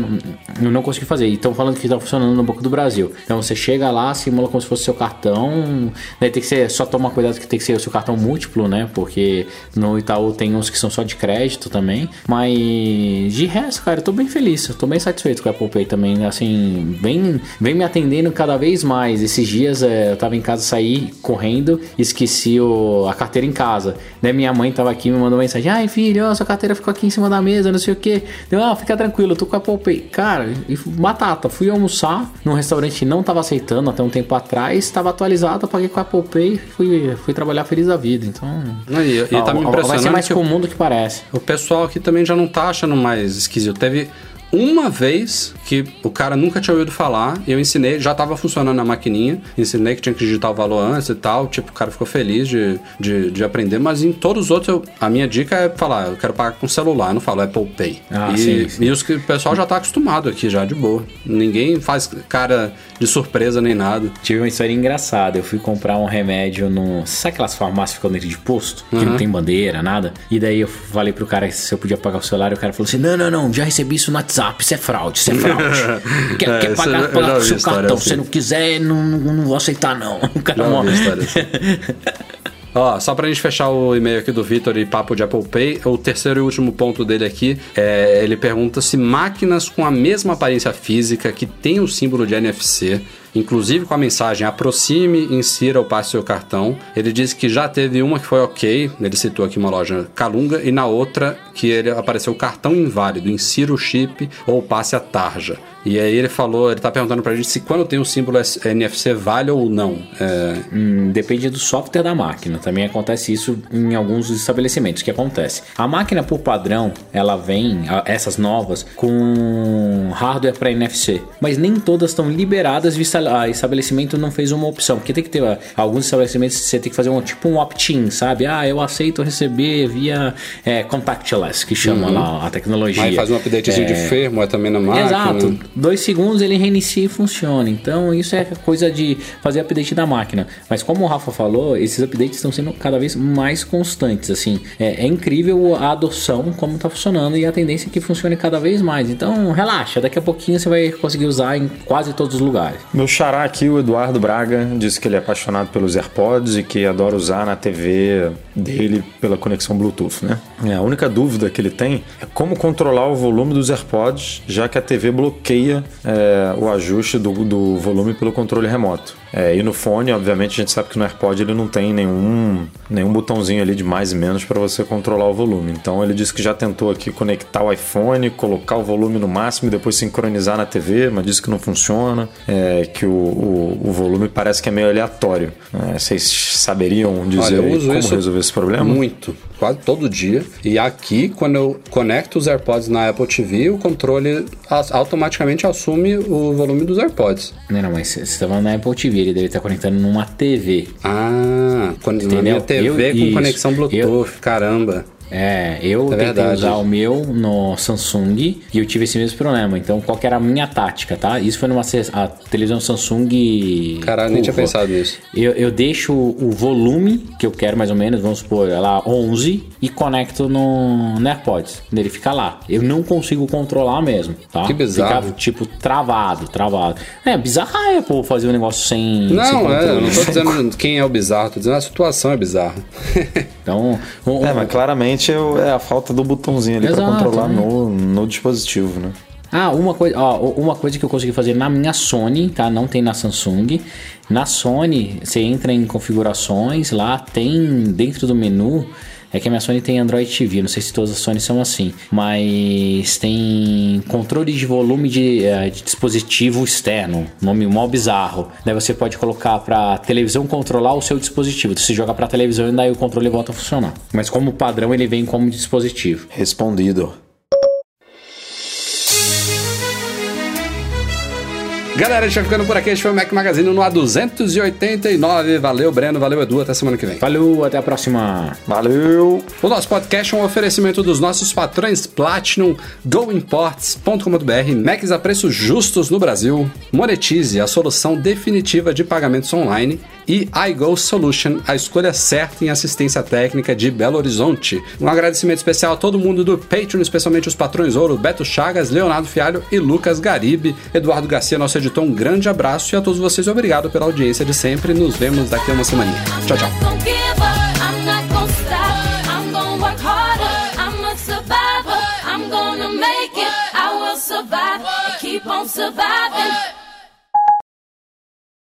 não, consegui fazer. E estão falando que está funcionando no Banco do Brasil. Então você chega lá, simula como se fosse seu cartão. Daí tem que ser, só toma cuidado que tem que ser o seu cartão múltiplo, né? Porque no Itaú tem uns que são só de crédito também. Mas de resto, cara, eu tô bem feliz. Eu tô bem satisfeito com o Apple Pay também. Assim, vem, vem me atendendo cada vez mais. Esses dias é, eu tava em casa, saí correndo, esqueci o, a carteira em casa. Daí minha mãe tava aqui me mandou mensagem: Ai, filho, ó, sua carteira ficou aqui em cima da mesa, não sei o que. Deu, ah, fica tranquilo, eu tô com a Apple Pay. Cara, e batata, fui almoçar num restaurante que não tava aceitando até um tempo atrás, tava atualizado, paguei com a Apple Pay, fui, fui trabalhar feliz da vida. Então. E, e tá me vai impressionando ser mais comum do que parece. O pessoal aqui também já não tá achando mais esquisito. Teve uma vez que o cara nunca tinha ouvido falar, e eu ensinei, já tava funcionando na maquininha, ensinei que tinha que digitar o valor antes e tal, tipo, o cara ficou feliz de, de, de aprender, mas em todos os outros, eu- a minha dica é falar, eu quero pagar com celular, não falo Apple Pay. Ah, e, sim, sim. e os que o pessoal já tá acostumado aqui, já, de boa. Ninguém faz cara de surpresa nem nada. Tive uma história engraçada. Eu fui comprar um remédio no. Sabe aquelas farmácias que ficam dentro de posto? Que não tem bandeira, nada? E daí eu falei pro cara se eu podia pagar o celular. E o cara falou assim: Não, não, não, já recebi isso no WhatsApp. Isso é fraude, isso é fraude. quer É, quer pagar pela seu cartão. assim. Se não quiser, não, não, vou aceitar, não. O cara Já morre. assim. Ó, só pra gente fechar o e-mail aqui do Vitor e papo de Apple Pay, o terceiro e último ponto dele aqui, é, ele pergunta se máquinas com a mesma aparência física, que tem o símbolo de NFC, inclusive com a mensagem aproxime, insira ou passe seu cartão, ele disse que já teve uma que foi ok, ele citou aqui uma loja Calunga, e na outra que ele apareceu cartão inválido, insira o chip ou passe a tarja. E aí ele falou, ele tá perguntando pra gente se quando tem o símbolo NFC vale ou não. É, Hum, depende do software da máquina. Também acontece isso em alguns estabelecimentos. Que acontece? A máquina, por padrão, ela vem, essas novas, com hardware para NFC. Mas nem todas estão liberadas, visto a- estabelecimento não fez uma opção. Porque tem que ter alguns estabelecimentos você tem que fazer um tipo um opt-in, sabe? Ah, eu aceito receber via é, contactless, que chama lá a tecnologia. Aí faz um updatezinho de firmware também na máquina. Exato. Dois segundos ele reinicia e funciona. Então isso é coisa de fazer update da máquina. Mas como o Rafa falou, esses updates estão sendo cada vez mais constantes. Assim, é, é incrível a adoção como está funcionando e a tendência é que funcione cada vez mais. Então relaxa, daqui a pouquinho você vai conseguir usar em quase todos os lugares. Meu xará aqui, o Eduardo Braga, disse que ele é apaixonado pelos AirPods e que adora usar na TV dele pela conexão Bluetooth, né? É, A única dúvida que ele tem é como controlar o volume dos AirPods, já que a TV bloqueia é, o ajuste do, do volume pelo controle remoto. É, e no fone, obviamente, a gente sabe que no AirPod ele não tem nenhum, nenhum botãozinho ali de mais e menos para você controlar o volume. Então ele disse que já tentou aqui conectar o iPhone, colocar o volume no máximo e depois sincronizar na TV, mas disse que não funciona, é, que o, o, o volume parece que é meio aleatório. É, vocês saberiam dizer Olha, como isso resolver esse problema? Muito, quase todo dia. E aqui, quando eu conecto os AirPods na Apple TV, o controle automaticamente assume o volume dos AirPods. Não, não, mas você está falando na Apple TV, ele deve estar conectando numa TV. Ah, quando na minha TV Eu- com isso. conexão Bluetooth, caramba. É, eu É tentei usar o meu no Samsung e eu tive esse mesmo problema. Então, qual que era a minha tática, tá? Isso foi numa a televisão Samsung. Caralho, nem tinha pensado nisso. Eu, eu deixo o volume que eu quero mais ou menos, vamos supor, é lá 11 e conecto no, no AirPods. Ele fica lá. Eu não consigo controlar mesmo, tá? Que bizarro. Fica tipo travado, travado. É bizarro a Apple fazer um negócio sem, sem Não, é, eu não tô dizendo quem é o bizarro, tô dizendo a situação é bizarra. Então, É, mas claramente é é a falta do botãozinho ali para controlar né? no, no dispositivo, né? Ah, uma coisa, ó, uma coisa que eu consegui fazer na minha Sony, tá? Não tem na Samsung. Na Sony, você entra em configurações, lá tem dentro do menu é que a minha Sony tem Android TV, não sei se todas as Sony são assim, mas tem controle de volume de, eh, de dispositivo externo, nome mó bizarro. Daí você pode colocar para televisão controlar o seu dispositivo. Você joga para televisão e daí o controle volta a funcionar. Mas como padrão ele vem como dispositivo. Respondido. Galera, a gente vai ficando por aqui. Este foi o Mac Magazine no A289. Valeu, Breno. Valeu, Edu. Até semana que vem. Valeu, até a próxima. Valeu! O nosso podcast é um oferecimento dos nossos patrões Platinum, GoImports.com.br, Macs a preços justos no Brasil, Monetize, a solução definitiva de pagamentos online, e iGo Solution, a escolha certa em assistência técnica de Belo Horizonte. Um agradecimento especial a todo mundo do Patreon, especialmente os patrões Ouro, Beto Chagas, Leonardo Fialho e Lucas Garibe. Eduardo Garcia, nosso editor, um grande abraço e a todos vocês obrigado pela audiência de sempre. Nos vemos daqui a uma semaninha. Tchau, tchau. Survive. Keep on surviving.